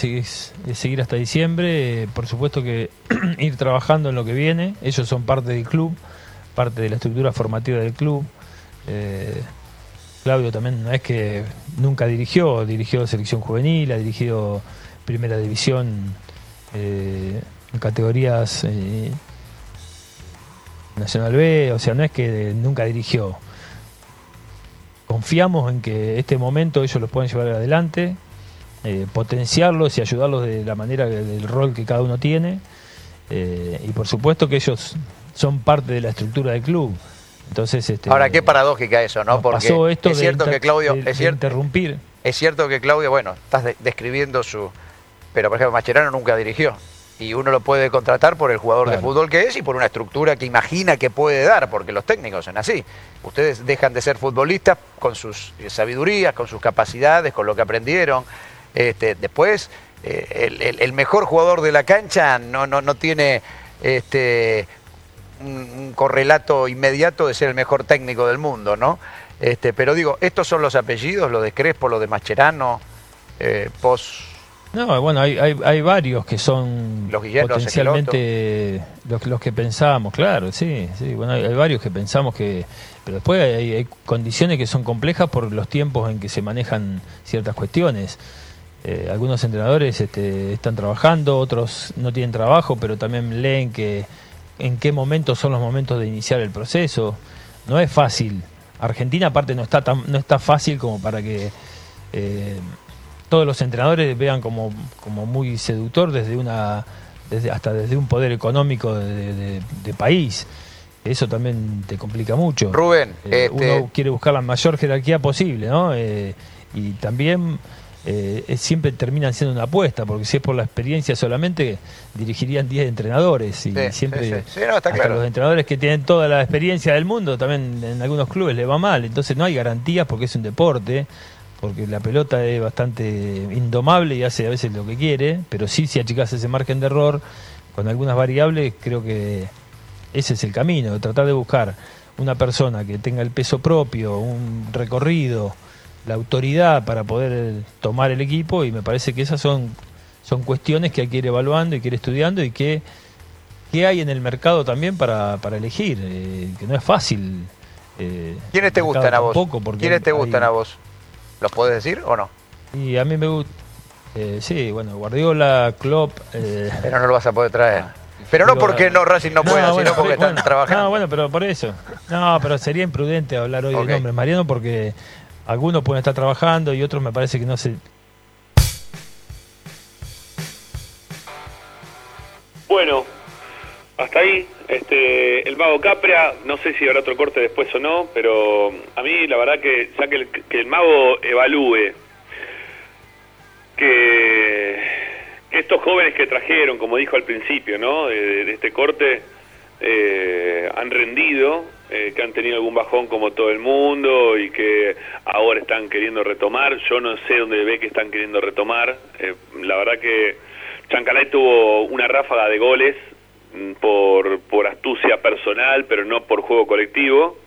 seguir hasta diciembre. por supuesto que ir trabajando en lo que viene. Ellos son parte del club, parte de la estructura formativa del club. Eh, Claudio también no es que nunca dirigió, dirigió selección juvenil, ha dirigido primera división eh, categorías eh, Nacional B, o sea, no es que nunca dirigió. Confiamos en que este momento ellos los pueden llevar adelante, eh, potenciarlos y ayudarlos de la manera del rol que cada uno tiene. Eh, y por supuesto que ellos son parte de la estructura del club. Entonces, este, Ahora, qué paradójica eso, ¿no? Porque esto es cierto que Claudio... es cierto, interrumpir. Es cierto que Claudio, bueno, estás describiendo su... Pero, por ejemplo, Macherano nunca dirigió. Y uno lo puede contratar por el jugador de fútbol que es y por una estructura que imagina que puede dar, porque los técnicos son así. Ustedes dejan de ser futbolistas con sus sabidurías, con sus capacidades, con lo que aprendieron. Este, después, eh, el, mejor jugador de la cancha no, no, no tiene este, un, correlato inmediato de ser el mejor técnico del mundo, ¿no? Este, pero digo, estos son los apellidos, lo de Crespo, lo de Mascherano, eh, pos... No, bueno, hay, hay, varios que son los potencialmente los, los, que pensamos, claro, sí, sí, bueno, hay, varios que pensamos que, pero después hay, condiciones que son complejas por los tiempos en que se manejan ciertas cuestiones. Eh, algunos entrenadores este, están trabajando, otros no tienen trabajo, pero también leen que en qué momentos son los momentos de iniciar el proceso. No es fácil. Argentina aparte no está tan, no está fácil como para que eh, todos los entrenadores vean como, como muy seductor desde una desde, hasta desde un poder económico de, país. Eso también te complica mucho. Rubén, eh, este uno quiere buscar la mayor jerarquía posible, ¿no? Y también eh, siempre terminan siendo una apuesta, porque si es por la experiencia solamente, dirigirían 10 entrenadores. Y siempre los entrenadores que tienen toda la experiencia del mundo, también en algunos clubes le va mal. Entonces no hay garantías porque es un deporte, porque la pelota es bastante indomable y hace a veces lo que quiere, pero sí si achicas ese margen de error con algunas variables, creo que ese es el camino, tratar de buscar una persona que tenga el peso propio, un recorrido, la autoridad para poder tomar el equipo y me parece que esas son, son cuestiones que hay que ir evaluando y que ir estudiando y que, que hay en el mercado también para, para elegir, eh, que no es fácil. Eh, ¿Quiénes te gustan a vos? ¿Quiénes te gustan a vos? ¿Los puedes decir o no? Y a mí me gusta, eh, sí, bueno, Guardiola, Klopp... pero no lo vas a poder traer. Pero no porque no Racing no, pueda, sino porque están trabajando. No, bueno, pero por eso. No, pero sería imprudente hablar hoy de nombre Mariano porque algunos pueden estar trabajando y otros me parece que no se... Bueno, hasta ahí. Este, el mago Capria, no sé si habrá otro corte después o no, pero a mí la verdad que ya que el, mago evalúe que, estos jóvenes que trajeron, como dijo al principio, ¿no? de, este corte, eh, han rendido eh, que han tenido algún bajón como todo el mundo y que ahora están queriendo retomar. Yo no sé dónde ve que están queriendo retomar. Eh, la verdad que Chancalay tuvo una ráfaga de goles mm, por, por astucia personal, pero no por juego colectivo.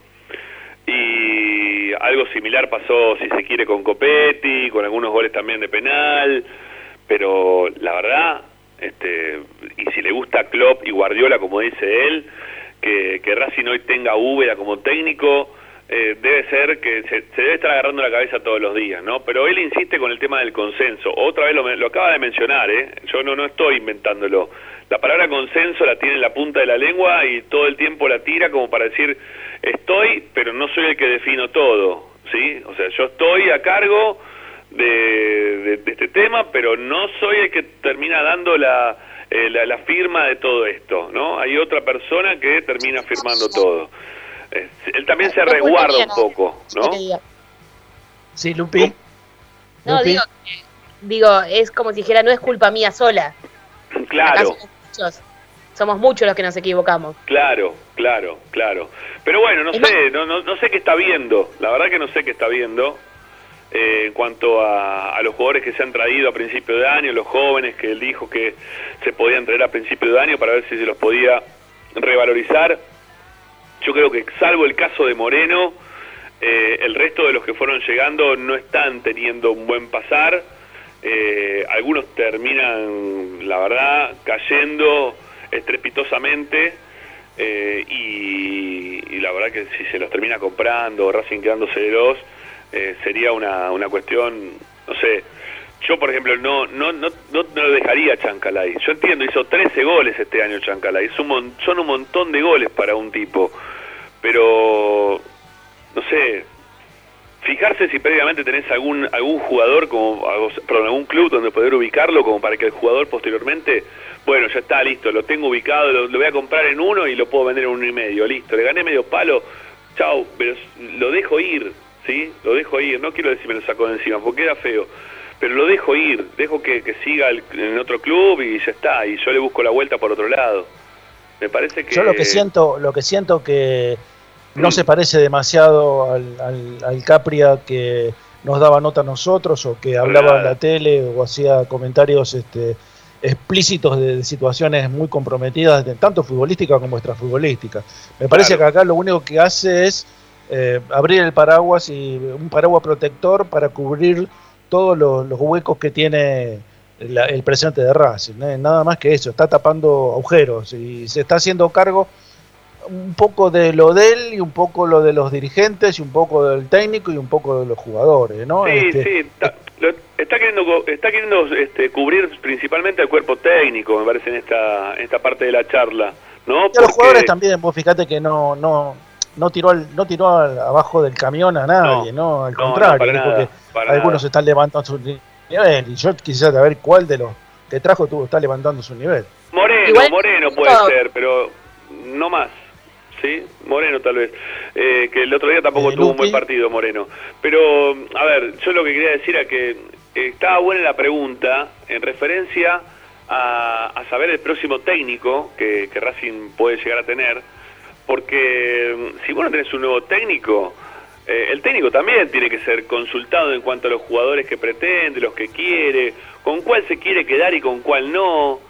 Y algo similar pasó, si se quiere, con Copetti, con algunos goles también de penal. Pero la verdad, este, y si le gusta Klopp y Guardiola, como dice él, que, que Racing hoy tenga Úbeda como técnico, eh, debe ser que se, debe estar agarrando la cabeza todos los días, ¿no? Pero él insiste con el tema del consenso. Otra vez lo, lo acaba de mencionar, ¿eh? Yo no, no estoy inventándolo. La palabra consenso la tiene en la punta de la lengua y todo el tiempo la tira como para decir, estoy, pero no soy el que defino todo, ¿sí? O sea, yo estoy a cargo de este tema, pero no soy el que termina dando la eh, la, firma de todo esto, ¿no? Hay otra persona que termina firmando todo. Eh, él también se resguarda un poco, ¿no? Sí, Lupi. No, digo, digo, es como si dijera, no es culpa mía sola. Claro. Somos muchos. los que nos equivocamos. Claro, claro, claro. Pero bueno, no sé, no, no, no sé qué está viendo. La verdad que no sé qué está viendo. Eh, en cuanto a, los jugadores que se han traído a principio de año, los jóvenes que él dijo que se podían traer a principio de año para ver si se los podía revalorizar. Yo creo que salvo el caso de Moreno, eh, el resto de los que fueron llegando no están teniendo un buen pasar. Eh, algunos terminan, la verdad, cayendo estrepitosamente. y, la verdad que si se los termina comprando, Racing quedándose de dos, eh, sería una, una cuestión, no sé, yo por ejemplo no no no no, lo dejaría Chancalay. Yo entiendo, hizo 13 goles este año Chancalay, son un montón de goles para un tipo, pero no sé, fijarse si previamente tenés algún algún jugador como perdón, algún club donde poder ubicarlo como para que el jugador posteriormente bueno ya está listo lo tengo ubicado lo, lo voy a comprar en uno y lo puedo vender en uno y medio listo le gané medio palo chau, pero lo dejo ir, ¿sí? Lo dejo ir, no quiero decir me lo saco de encima, porque queda feo, pero lo dejo ir, dejo que, siga en otro club y ya está, y yo le busco la vuelta por otro lado. Me parece que... Yo lo que siento, lo que siento que no se parece demasiado al, al, Capria que nos daba nota a nosotros o que hablaba en la tele o hacía comentarios este, explícitos de, situaciones muy comprometidas, tanto futbolísticas como extrafutbolísticas. Me parece que acá lo único que hace es eh, abrir el paraguas y un paraguas protector para cubrir todos los, huecos que tiene el presente de Racing. Nada más que eso, está tapando agujeros y se está haciendo cargo un poco de lo de él y un poco lo de los dirigentes y un poco del técnico y un poco de los jugadores, ¿no? Sí, este, sí, está, está queriendo, está queriendo este, cubrir principalmente el cuerpo técnico, me parece, en esta, esta parte de la charla, ¿no? los jugadores también, vos fíjate que no, no, no tiró, no tiró abajo del camión a nadie, ¿no? Al contrario, algunos están levantando su nivel y yo quisiera saber cuál de los que trajo tuvo está levantando su nivel. Moreno, Moreno puede ser, pero no más. ¿sí? Moreno tal vez, eh, que el otro día tampoco tuvo un buen partido Moreno. Pero, a ver, yo lo que quería decir es que estaba buena la pregunta en referencia a, saber el próximo técnico que, Racing puede llegar a tener, porque mm, si vos no tenés un nuevo técnico, eh, el técnico también tiene que ser consultado en cuanto a los jugadores que pretende, los que quiere, con cuál se quiere quedar y con cuál no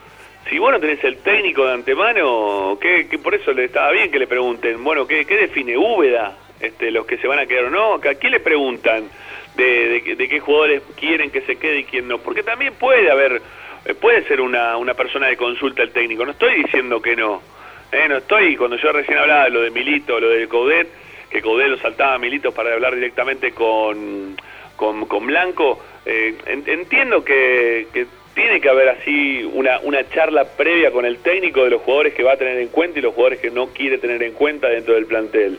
si vos no tenés el técnico de antemano, que, por eso le estaba bien que le pregunten, bueno, ¿qué, define Úbeda? Este, los que se van a quedar o no, ¿a quién le preguntan de, de, qué jugadores quieren que se quede y quién no? Porque también puede haber, eh, puede ser una, una persona de consulta el técnico, no estoy diciendo que no, eh, no estoy, cuando yo recién hablaba de lo de Milito, lo de Coudet, que Coudet lo saltaba a Milito para hablar directamente con, con, con Blanco, eh, entiendo que, que tiene que haber así una, una charla previa con el técnico de los jugadores que va a tener en cuenta y los jugadores que no quiere tener en cuenta dentro del plantel.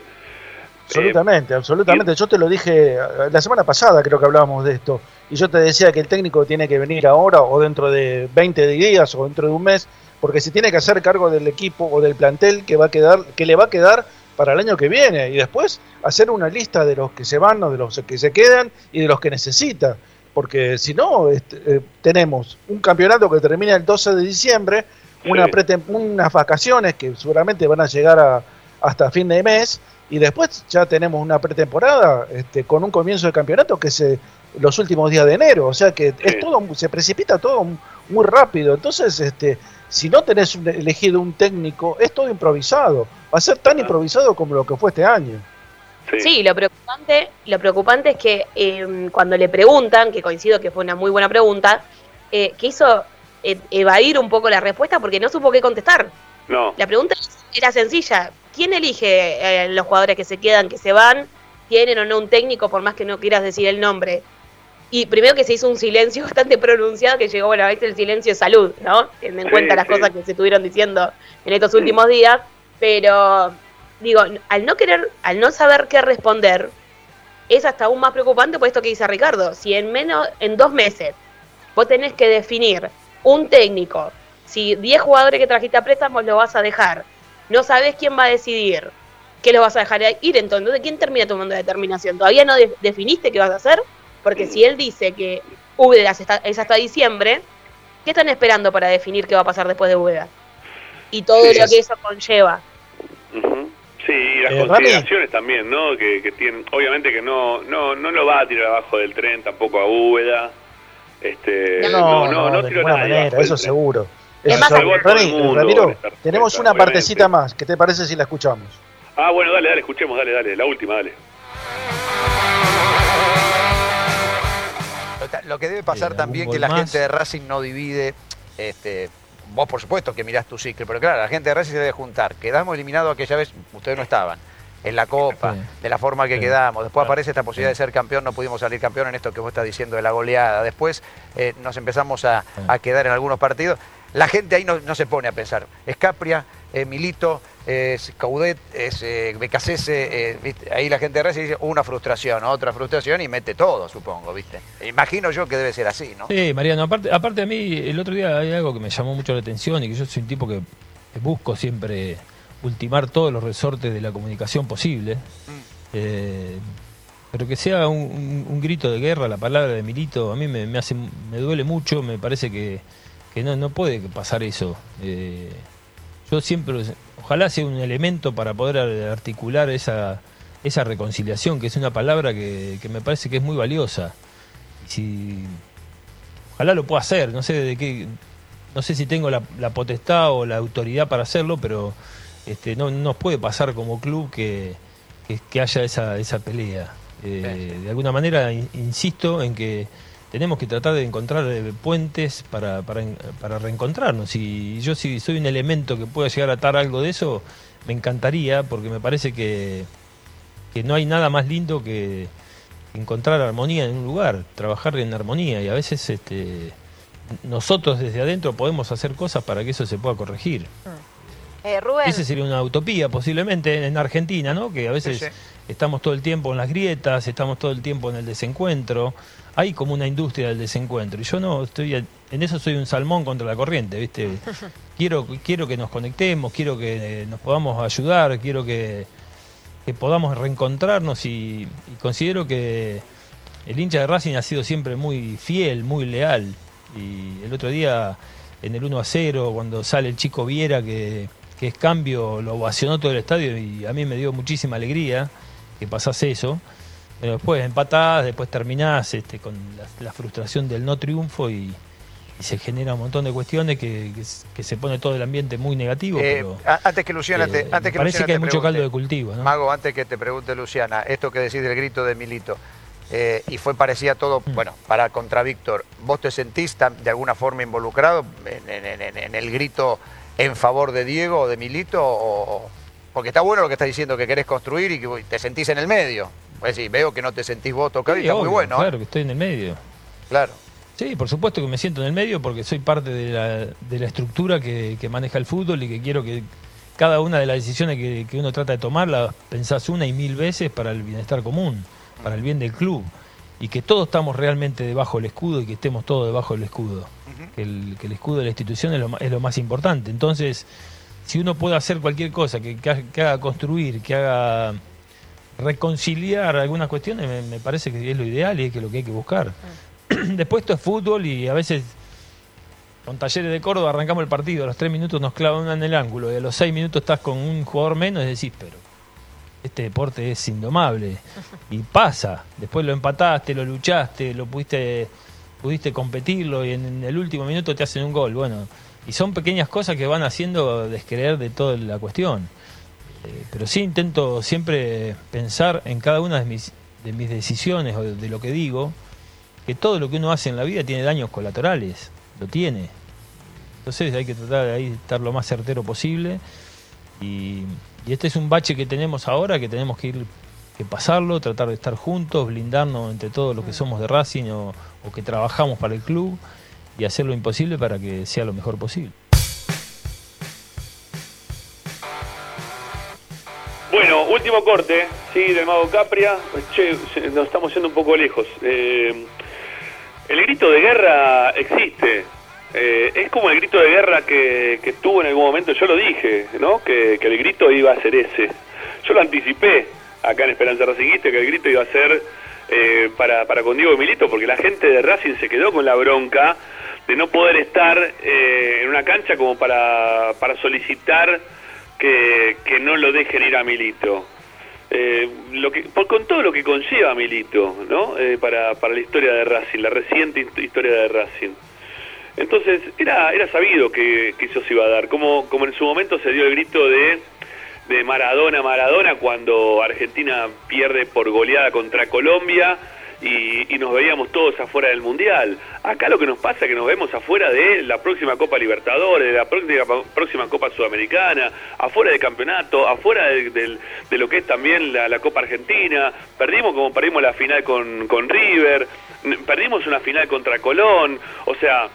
Absolutamente, eh, absolutamente. Yo te lo dije eh, la semana pasada, creo que hablábamos de esto, y yo te decía que el técnico tiene que venir ahora o dentro de 20 días o dentro de un mes, porque se tiene que hacer cargo del equipo o del plantel que va a quedar, que le va a quedar para el año que viene y después hacer una lista de los que se van o de los que se quedan y de los que necesita porque si no, este, eh, tenemos un campeonato que termina el 12 de diciembre, una unas vacaciones que seguramente van a llegar hasta fin de mes, y después ya tenemos una pretemporada este, con un comienzo de campeonato que es los últimos días de enero, o sea que es todo, se precipita todo muy rápido, entonces este, si no tenés elegido un técnico, es todo improvisado, va a ser tan improvisado como lo que fue este año. Sí, lo preocupante, lo preocupante es que em, cuando le preguntan, que coincido que fue una muy buena pregunta, eh, quiso eh, evadir un poco la respuesta porque no supo qué contestar. No. La pregunta era sencilla. ¿Quién elige eh, los jugadores que se quedan, que se van? ¿Tienen o no un técnico, por más que no quieras decir el nombre? Y primero que se hizo un silencio bastante pronunciado que llegó, bueno, a veces el silencio de salud, ¿no? Teniendo en cuenta las cosas que se estuvieron diciendo en estos últimos días. Pero digo, al no querer, al no saber qué responder, es hasta aún más preocupante por esto que dice Ricardo. Si en menos, en dos meses, vos tenés que definir un técnico, si 10 jugadores que trajiste a préstamos lo vas a dejar, no sabes quién va a decidir, que lo vas a dejar ir entonces, ¿quién termina tomando la determinación? ¿Todavía no definiste qué vas a hacer? Porque si él dice que Úbeda es hasta diciembre, ¿qué están esperando para definir qué va a pasar después de Úbeda? Y todo lo que eso conlleva. Sí, y las eh, consideraciones también, ¿no? Que, tienen, obviamente que no, no, no lo va a tirar abajo del tren tampoco a Úbeda. Este, no, no, no, de manera, eso seguro. Ramiro, tenemos una partecita más. ¿Qué te parece si la escuchamos? Ah, bueno, dale, dale, escuchemos, dale, dale, la última, dale. Lo que debe pasar también que la gente de Racing no divide este, vos por supuesto que mirás tu ciclo, pero claro, la gente de Racing se debe juntar. Quedamos eliminados aquella vez, ustedes no estaban, en la Copa, de la forma que quedamos. Después aparece esta posibilidad de ser campeón, no pudimos salir campeón en esto que vos estás diciendo de la goleada. Después eh, nos empezamos a, quedar en algunos partidos. La gente ahí no, se pone a pensar. Es Capria, Milito, es Caudet, es eh, eh ahí la gente de Racing dice una frustración, otra frustración y mete todo, supongo, ¿viste? Imagino yo que debe ser así, ¿no? Sí, Mariano, aparte, aparte a mí, el otro día hay algo que me llamó mucho la atención y que yo soy un tipo que busco siempre ultimar todos los resortes de la comunicación posible. Mm. Eh, pero que sea un, grito de guerra, la palabra de Milito, a mí me, hace, me duele mucho, me parece que, no, no puede pasar eso. Eh, yo siempre, ojalá sea un elemento para poder articular esa, esa reconciliación, que es una palabra que, me parece que es muy valiosa. Si, ojalá lo pueda hacer, no sé de qué, no sé si tengo la, potestad o la autoridad para hacerlo, pero este, no nos puede pasar como club que, que, haya esa, esa pelea. Eh, de alguna manera, insisto en que tenemos que tratar de encontrar eh, puentes para, para, para, reencontrarnos. Y yo si soy un elemento que pueda llegar a atar algo de eso, me encantaría, porque me parece que, que no hay nada más lindo que encontrar armonía en un lugar, trabajar en armonía. Y a veces este, nosotros desde adentro podemos hacer cosas para que eso se pueda corregir. Mm. Eh, Esa sería una utopía posiblemente en Argentina, ¿no? Que a veces estamos todo el tiempo en las grietas, estamos todo el tiempo en el desencuentro. Hay como una industria del desencuentro. Y yo no, estoy en eso soy un salmón contra la corriente, ¿viste? quiero, quiero que nos conectemos, quiero que nos podamos ayudar, quiero que, podamos reencontrarnos y, considero que el hincha de Racing ha sido siempre muy fiel, muy leal. Y el otro día, en el 1 a 0, cuando sale el chico Viera, que, que es cambio, lo ovacionó todo el estadio y a mí me dio muchísima alegría que pasase eso. Pero después empatás, después terminás este, con la, frustración del no triunfo y, se genera un montón de cuestiones que, se pone todo el ambiente muy negativo. Eh, antes que Luciana, te, antes que parece que hay mucho caldo de cultivo. Mago, antes que te pregunte Luciana, esto que decís del grito de Milito, eh, y fue parecía todo, mm. bueno, para contra Víctor, ¿vos te sentís de alguna forma involucrado en, el grito en favor de Diego o de Milito? O, porque está bueno lo que estás diciendo, que querés construir y que te sentís en el medio. Pues sí, veo que no te sentís vos tocado y está muy bueno. ¿eh? Claro, que estoy en el medio. Claro. Sí, por supuesto que me siento en el medio porque soy parte de la, estructura que, maneja el fútbol y que quiero que cada una de las decisiones que, uno trata de tomar las pensás una y mil veces para el bienestar común, para el bien del club. Y que todos estamos realmente debajo del escudo y que estemos todos debajo del escudo. que, el, escudo de la institución es lo, es lo más importante. Entonces si uno puede hacer cualquier cosa que, haga construir, que haga reconciliar algunas cuestiones, me, parece que es lo ideal y es que lo que hay que buscar. Mm. Después esto es fútbol y a veces con Talleres de Córdoba arrancamos el partido, a los tres minutos nos clavan una en el ángulo y a los seis minutos estás con un jugador menos y decís, pero este deporte es indomable y pasa. Después lo empataste, lo luchaste, lo pudiste, pudiste competirlo y en el último minuto te hacen un gol. Bueno, y son pequeñas cosas que van haciendo descreer de toda la cuestión. Eh, pero sí intento siempre pensar en cada una de mis, de mis decisiones o de, lo que digo, que todo lo que uno hace en la vida tiene daños colaterales, lo tiene. Entonces hay que tratar de ahí estar lo más certero posible. Y, este es un bache que tenemos ahora, que tenemos que ir que pasarlo, tratar de estar juntos, blindarnos entre todos los que somos de Racing o que trabajamos para el club y hacer lo imposible para que sea lo mejor posible. Último corte, sí, del Mago Capria. Che, nos estamos yendo un poco lejos. Eh, el grito de guerra existe. Eh, es como el grito de guerra que, que tuvo en algún momento, yo lo dije, ¿no? Que, el grito iba a ser ese. Yo lo anticipé acá en Esperanza Racingista, que el grito iba a ser eh, para, para con Diego Milito, porque la gente de Racing se quedó con la bronca de no poder estar eh, en una cancha como para, solicitar que, no lo dejen ir a Milito. Eh, lo que, por, con todo lo que conlleva Milito, ¿no? Eh, para, para la historia de Racing, la reciente historia de Racing. Entonces, era, era sabido que, que eso se iba a dar, como, como en su momento se dio el grito de, de Maradona, Maradona, cuando Argentina pierde por goleada contra Colombia, y, nos veíamos todos afuera del Mundial. Acá lo que nos pasa es que nos vemos afuera de la próxima Copa Libertadores, de la próxima, Copa Sudamericana, afuera del campeonato, afuera de, lo que es también la, Copa Argentina. Perdimos como perdimos la final con, con River, perdimos una final contra Colón, o sea,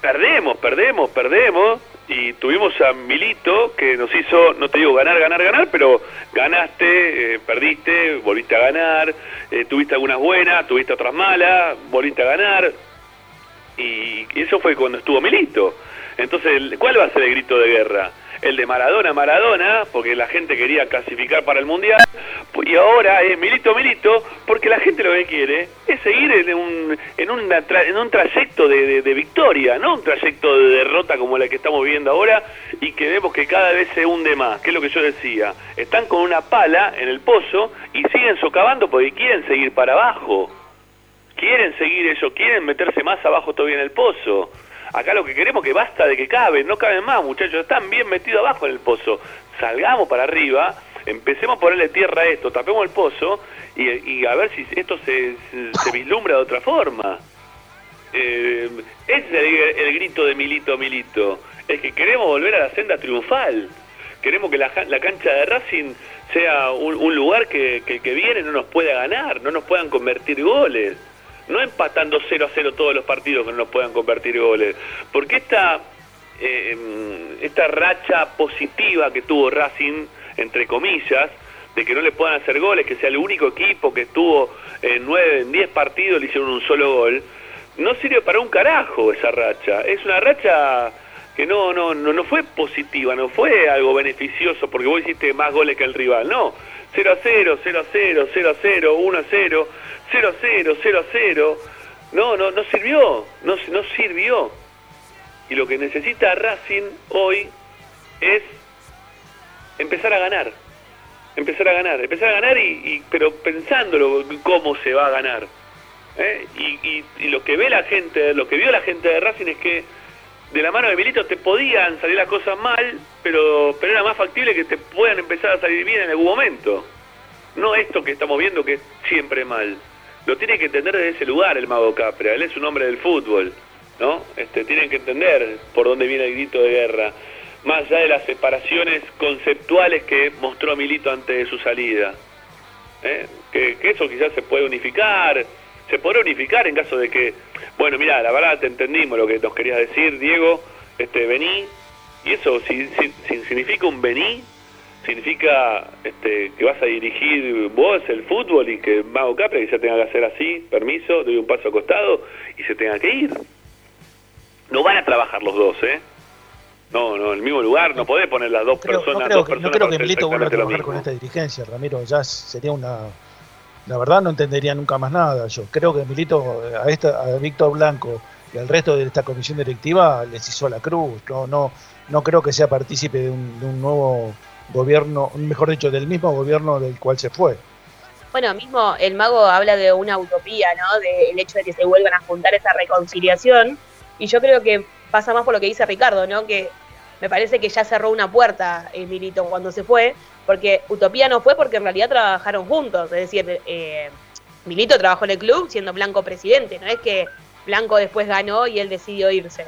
perdemos, perdemos, perdemos y tuvimos a Milito que nos hizo, no te digo ganar, ganar, ganar, pero ganaste, eh, perdiste, volviste a ganar, eh, tuviste algunas buenas, tuviste otras malas, volviste a ganar y, eso fue cuando estuvo Milito. Entonces, ¿cuál va a ser el grito de guerra? El de Maradona, Maradona, porque la gente quería clasificar para el Mundial, y ahora es Milito, Milito, porque la gente lo que quiere es seguir en un, en en un trayecto de, victoria, no un trayecto de derrota como la que estamos viviendo ahora y que vemos que cada vez se hunde más, que es lo que yo decía. Están con una pala en el pozo y siguen socavando porque quieren seguir para abajo. Quieren seguir ellos, quieren meterse más abajo todavía en el pozo. Acá lo que queremos es que basta de que caben, no caben más, muchachos, están bien metidos abajo en el pozo. Salgamos para arriba, empecemos a ponerle tierra a esto, tapemos el pozo y, a ver si esto se, vislumbra de otra forma. Eh, ese es el, grito de Milito, Milito. Es que queremos volver a la senda triunfal. Queremos que la, cancha de Racing sea un, lugar que, que que viene no nos pueda ganar, no nos puedan convertir goles no empatando 0 a 0 todos los partidos que no nos puedan convertir goles, porque esta, eh, esta racha positiva que tuvo Racing, entre comillas, de que no le puedan hacer goles, que sea el único equipo que estuvo en 9, en 10 partidos le hicieron un solo gol, no sirve para un carajo esa racha. Es una racha que no, no, no, no fue positiva, no fue algo beneficioso porque vos hiciste más goles que el rival, no. 0 a 0, 0 a 0, 0 a 0, 1 a 0 0 a 0, 0 a 0. No, no, no sirvió, no, no sirvió. Y lo que necesita Racing hoy es empezar a ganar. Empezar a ganar, empezar a ganar, y, pero pensándolo cómo se va a ganar. ¿eh? Y, y, lo que ve la gente, lo que vio la gente de Racing es que de la mano de Milito te podían salir las cosas mal, pero, pero era más factible que te puedan empezar a salir bien en algún momento. No esto que estamos viendo que es siempre mal lo tiene que entender desde ese lugar el mago Capria, él es un hombre del fútbol, ¿no? Este, tienen que entender por dónde viene el grito de guerra, más allá de las separaciones conceptuales que mostró Milito antes de su salida. ¿eh? Que, eso quizás se puede unificar, se podrá unificar en caso de que, bueno, mira, la verdad te entendimos lo que nos querías decir, Diego, este, vení, y eso si, si significa un vení, significa este, que vas a dirigir vos el fútbol y que Mago Capra que se tenga que hacer así, permiso, doy un paso acostado y se tenga que ir. No van a trabajar los dos, ¿eh? No, no, en el mismo lugar, no podés poner las dos personas. No creo, que, no creo que Milito vuelva a trabajar con esta dirigencia, Ramiro. Ya sería una. La verdad, no entendería nunca más nada. Yo creo que Milito, a, esta, a Víctor Blanco y al resto de esta comisión directiva les hizo la cruz. No, no, no creo que sea partícipe de un, de un nuevo gobierno, mejor dicho, del mismo gobierno del cual se fue. Bueno, mismo el mago habla de una utopía, ¿no? Del hecho de que se vuelvan a juntar esa reconciliación. Y yo creo que pasa más por lo que dice Ricardo, ¿no? Que me parece que ya cerró una puerta el Milito cuando se fue, porque Utopía no fue porque en realidad trabajaron juntos. Es decir, eh, Milito trabajó en el club siendo Blanco presidente, no es que Blanco después ganó y él decidió irse.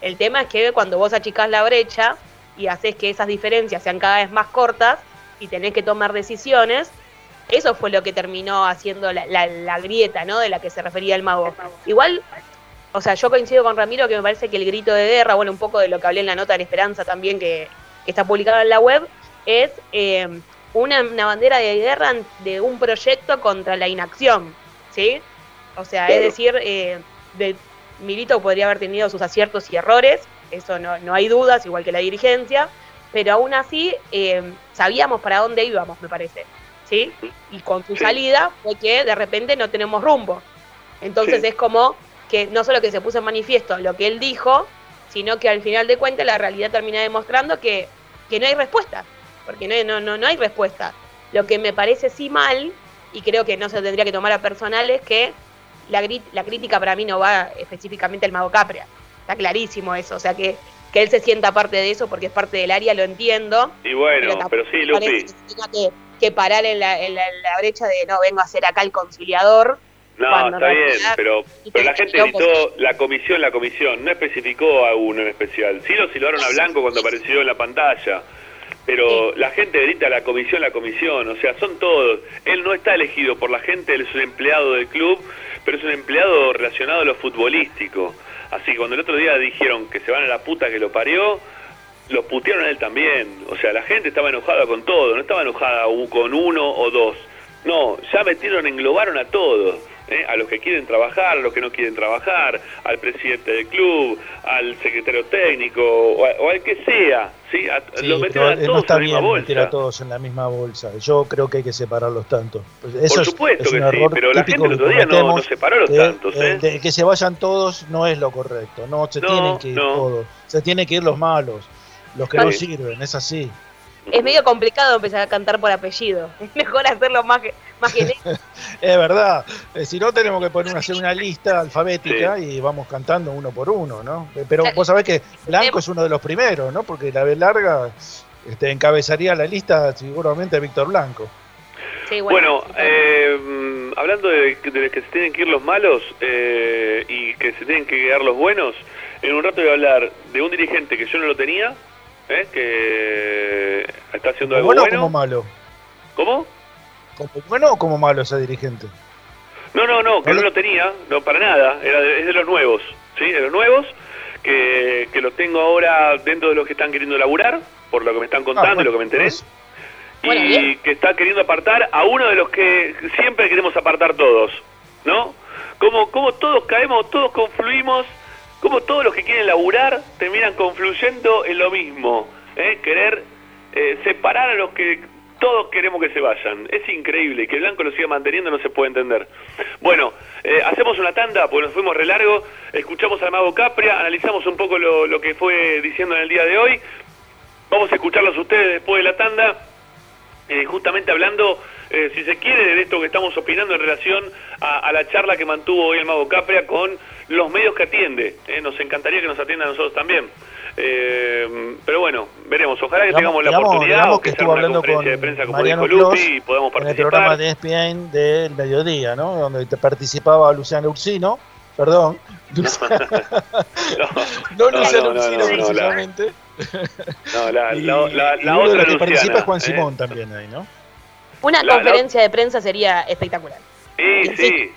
El tema es que cuando vos achicás la brecha, y haces que esas diferencias sean cada vez más cortas y tenés que tomar decisiones, eso fue lo que terminó haciendo la, grieta, ¿no? De la que se refería el mago. Igual, o sea, yo coincido con Ramiro que me parece que el grito de guerra, bueno, un poco de lo que hablé en la nota de Esperanza también, que, está publicada en la web, es eh, una, bandera de guerra de un proyecto contra la inacción, ¿sí? O sea, es decir, eh, de, Milito podría haber tenido sus aciertos y errores, eso no, no hay dudas, igual que la dirigencia, pero aún así eh, sabíamos para dónde íbamos, me parece. ¿sí? Y con su salida fue que de repente no tenemos rumbo. Entonces es como que no solo que se puso en manifiesto lo que él dijo, sino que al final de cuentas la realidad termina demostrando que, que no hay respuesta, porque no, no, no, no hay respuesta. Lo que me parece sí mal, y creo que no se tendría que tomar a personal, es que la, la crítica para mí no va específicamente al Mago Capria. Está clarísimo eso, o sea que, que él se sienta parte de eso porque es parte del área, lo entiendo. Y bueno, pero, sí, Lupi. Que que, parar en la, en, la, brecha de no vengo a ser acá el conciliador. No, está bien, pero, pero la gente gritó la comisión, la comisión, no especificó a uno en especial. Sí lo silbaron a Blanco cuando apareció en la pantalla, pero la gente grita la comisión, la comisión, o sea, son todos. Él no está elegido por la gente, él es un empleado del club, pero es un empleado relacionado a lo futbolístico. Así que cuando el otro día dijeron que se van a la puta que lo parió, lo putearon a él también. O sea, la gente estaba enojada con todo, no estaba enojada con uno o dos. No, ya metieron, englobaron a todos. ¿Eh? a los que quieren trabajar, a los que no quieren trabajar, al presidente del club, al secretario técnico o, al que sea. ¿sí? A, los a todos no está en la misma bolsa. meter a todos en la misma bolsa. Yo creo que hay que separarlos tanto. Eso Por supuesto que sí, pero la gente el otro día no, separó los tantos. ¿eh? que se vayan todos no es lo correcto. No se tienen que ir todos. Se tienen que ir los malos, los que no sirven. Es así es medio complicado empezar a cantar por apellido. Es mejor hacerlo más, más genérico. es verdad. Eh, si no, tenemos que poner hacer una lista alfabética y vamos cantando uno por uno, ¿no? Eh, pero vos sabés que Blanco es uno de los primeros, ¿no? Porque la B larga este, encabezaría la lista seguramente Víctor Blanco. Sí, bueno, eh, hablando de, de, que se tienen que ir los malos y que se tienen que quedar los buenos, en un rato voy a hablar de un dirigente que yo no lo tenía, ¿eh? que está haciendo algo bueno. bueno. como malo? ¿Cómo? ¿Como bueno o como malo ese dirigente? No, no, no, que no, lo tenía, no, para nada, Era es de los nuevos, ¿sí? De los nuevos, que, que lo tengo ahora dentro de los que están queriendo laburar, por lo que me están contando y lo que me enteré. y que está queriendo apartar a uno de los que siempre queremos apartar todos, ¿no? Como, como todos caemos, todos confluimos como todos los que quieren laburar terminan confluyendo en lo mismo, ¿eh? querer eh, separar a los que todos queremos que se vayan. Es increíble que blanco lo siga manteniendo no se puede entender. Bueno, eh, hacemos una tanda porque nos fuimos re largo, escuchamos al mago Capria, analizamos un poco lo, lo que fue diciendo en el día de hoy. Vamos a escucharlos ustedes después de la tanda, justamente hablando eh, si se quiere, de esto que estamos opinando en relación a, la charla que mantuvo hoy el Mago Capria con los medios que atiende. Eh, nos encantaría que nos atienda a nosotros también. Eh, pero bueno, veremos. Ojalá que tengamos la oportunidad que, estuvo hablando con de prensa como Mariano dijo Lupi y podamos participar. En el programa de ESPN del mediodía, ¿no? Donde participaba Luciano Ursino. Perdón. no, Luciano Ursino precisamente. No, la, la, la, otra que participa es Juan Simón también ahí, ¿no? Una conferencia de prensa sería espectacular. Sí, sí.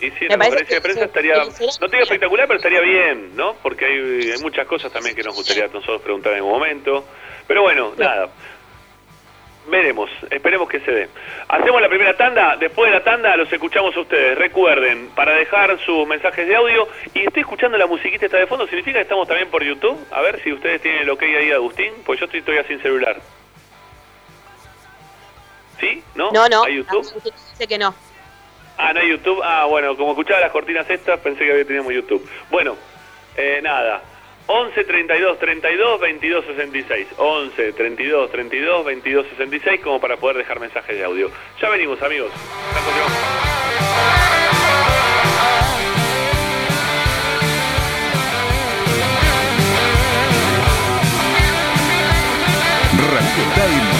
Y sí, la conferencia de prensa estaría, no digo espectacular, pero estaría bien, ¿no? Porque hay, hay, muchas cosas también que nos gustaría nosotros preguntar en algún momento. Pero bueno, nada. Veremos, esperemos que se dé. Hacemos la primera tanda, después de la tanda los escuchamos a ustedes. Recuerden, para dejar sus mensajes de audio, y estoy escuchando la musiquita está de fondo, ¿significa que estamos también por YouTube? A ver si ustedes tienen el ok ahí, Agustín, pues yo estoy todavía sin celular. ¿Sí? ¿No? No, no. ¿Hay YouTube? Dice que no. Ah, no hay YouTube. Ah, bueno, como escuchaba las cortinas estas, pensé que había teníamos YouTube. Bueno, eh, nada. 11 32 32 22 66. 11 32 32 22 66 como para poder dejar mensajes de audio. Ya venimos, amigos. Time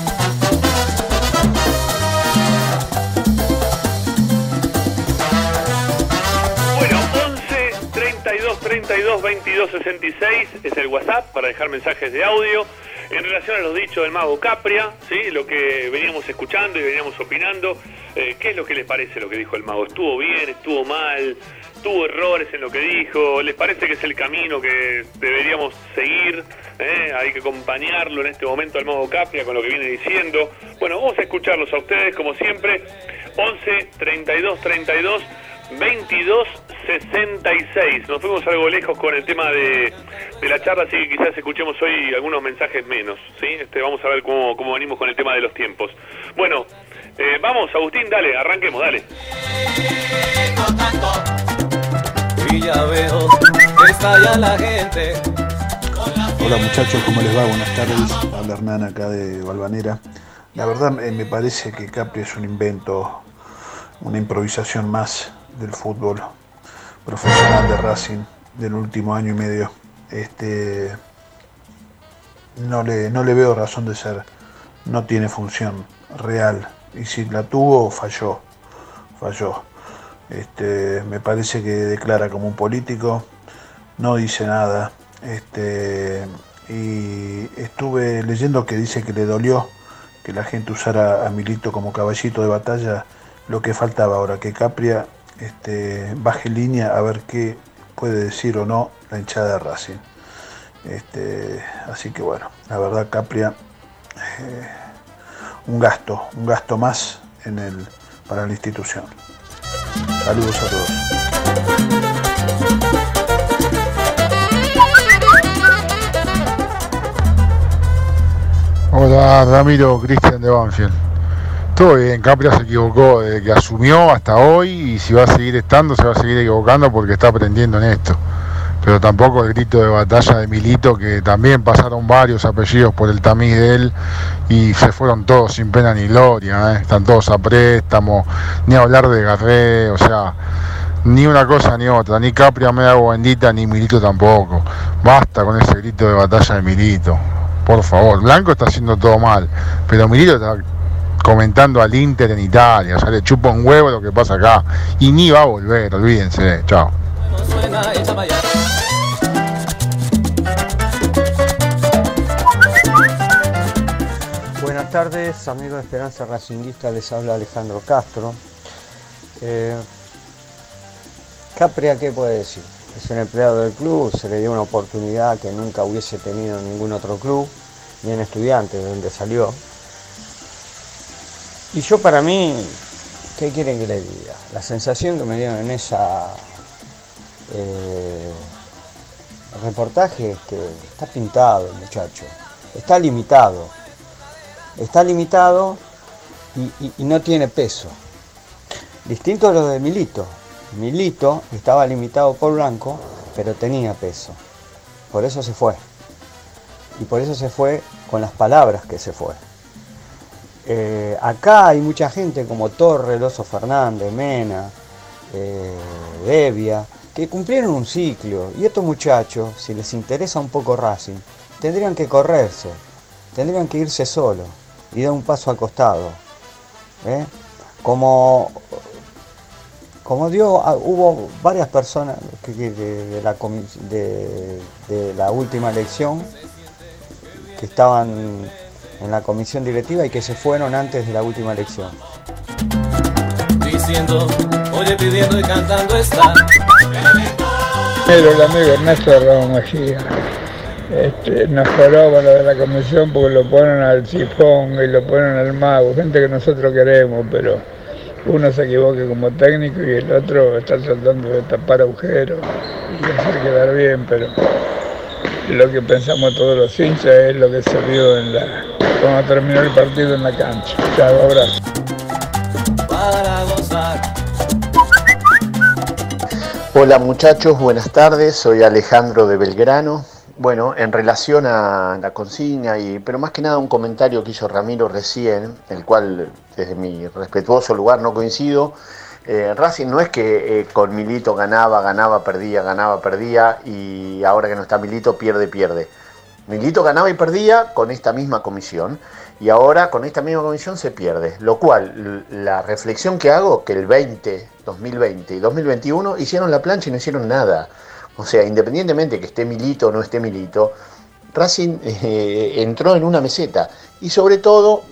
32 32 22 66 es el WhatsApp para dejar mensajes de audio. En relación a los dichos del mago Capria, ¿sí? lo que veníamos escuchando y veníamos opinando, eh, ¿qué es lo que les parece lo que dijo el mago? ¿Estuvo bien? ¿Estuvo mal? ¿Tuvo errores en lo que dijo? ¿Les parece que es el camino que deberíamos seguir? ¿Eh? Hay que acompañarlo en este momento al mago Capria con lo que viene diciendo. Bueno, vamos a escucharlos a ustedes como siempre. 11 32 32 22 66. Nos fuimos algo lejos con el tema de, de la charla, así que quizás escuchemos hoy algunos mensajes menos. ¿sí? Este, vamos a ver cómo, cómo venimos con el tema de los tiempos. Bueno, eh, vamos, Agustín, dale, arranquemos, dale. Y ya veo que estalla la gente. Hola muchachos, ¿cómo les va? Buenas tardes. Habla Hernán acá de Balvanera. La verdad eh, me parece que Capri es un invento, una improvisación más del fútbol profesional de Racing del último año y medio. Este, no, le, no le veo razón de ser. No tiene función real. Y si la tuvo, falló. Falló. Este, me parece que declara como un político, no dice nada. Este, y estuve leyendo que dice que le dolió que la gente usara a Milito como caballito de batalla. Lo que faltaba ahora, que Capria este, baje línea a ver qué puede decir o no la hinchada de Racing. Este, así que bueno, la verdad Capria, eh, un gasto, un gasto más en el, para la institución. Saludos a todos. Hola Ramiro, Cristian de Banfield. Todo bien, Capria se equivocó desde que asumió hasta hoy y si va a seguir estando se va a seguir equivocando porque está aprendiendo en esto. Pero tampoco el grito de batalla de Milito, que también pasaron varios apellidos por el tamiz de él y se fueron todos sin pena ni gloria. ¿eh? Están todos a préstamo, ni hablar de Garré, o sea, ni una cosa ni otra, ni Capria me hago bendita, ni Milito tampoco. Basta con ese grito de batalla de Milito. Por favor, Blanco está haciendo todo mal, pero Milito está comentando al Inter en Italia, sea, le chupa un huevo lo que pasa acá. Y ni va a volver, olvídense, chao. Buenas tardes, amigos de Esperanza Racinguista, les habla Alejandro Castro. Eh, Capria, ¿qué puede decir? Es un empleado del club, se le dio una oportunidad que nunca hubiese tenido en ningún otro club, ni en estudiantes, de donde salió. Y yo para mí, ¿qué quieren que le diga? La sensación que me dieron en esa eh, reportaje es que está pintado el muchacho, está limitado, está limitado y, y- y no tiene peso. Distinto a lo de Milito. Milito estaba limitado por Blanco, pero tenía peso. Por eso se fue. Y por eso se fue con las palabras que se fue. Eh, acá hay mucha gente como Torre, Loso Fernández, Mena, eh, Devia, que cumplieron un ciclo. Y estos muchachos, si les interesa un poco Racing, tendrían que correrse, tendrían que irse solos y dar un paso al costado. ¿eh? Como, como dio, ah, hubo varias personas que, de la última elección que estaban en la comisión directiva y que se fueron antes de la última elección. Diciendo, oye pidiendo y cantando está. Pero el amigo Ernesto Ramón Mejía este, nos con lo de la comisión porque lo ponen al sifón y lo ponen al mago, gente que nosotros queremos, pero uno se equivoque como técnico y el otro está tratando de tapar agujeros y hacer quedar bien, pero lo que pensamos todos los hinchas es lo que se vio en la, cuando terminó el partido en la cancha. Chao, abrazo. Para gozar. Hola muchachos, buenas tardes, soy Alejandro de Belgrano. Bueno, en relación a la consigna, y, pero más que nada un comentario que hizo Ramiro recién, el cual desde mi respetuoso lugar no coincido. Eh, Racing no es que eh, con Milito ganaba, ganaba, perdía, ganaba, perdía, y ahora que no está Milito pierde, pierde. Milito ganaba y perdía con esta misma comisión y ahora con esta misma comisión se pierde. Lo cual, la reflexión que hago, que el 20, 2020 y 2021 hicieron la plancha y no hicieron nada. O sea, independientemente que esté Milito o no esté Milito, Racing eh, entró en una meseta. Y sobre todo,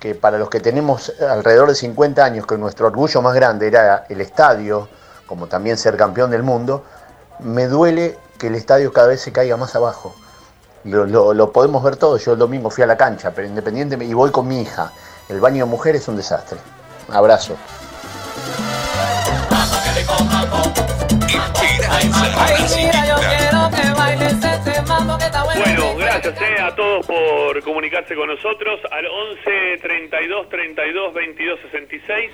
que para los que tenemos alrededor de 50 años, que nuestro orgullo más grande era el estadio, como también ser campeón del mundo, me duele que el estadio cada vez se caiga más abajo. Lo, lo- podemos ver todo. Yo el domingo fui a la cancha, pero independientemente, y voy con mi hija. El baño de mujer es un desastre. Abrazo. Bueno, gracias eh, a todos por comunicarse con nosotros al 11 32 32 22 66.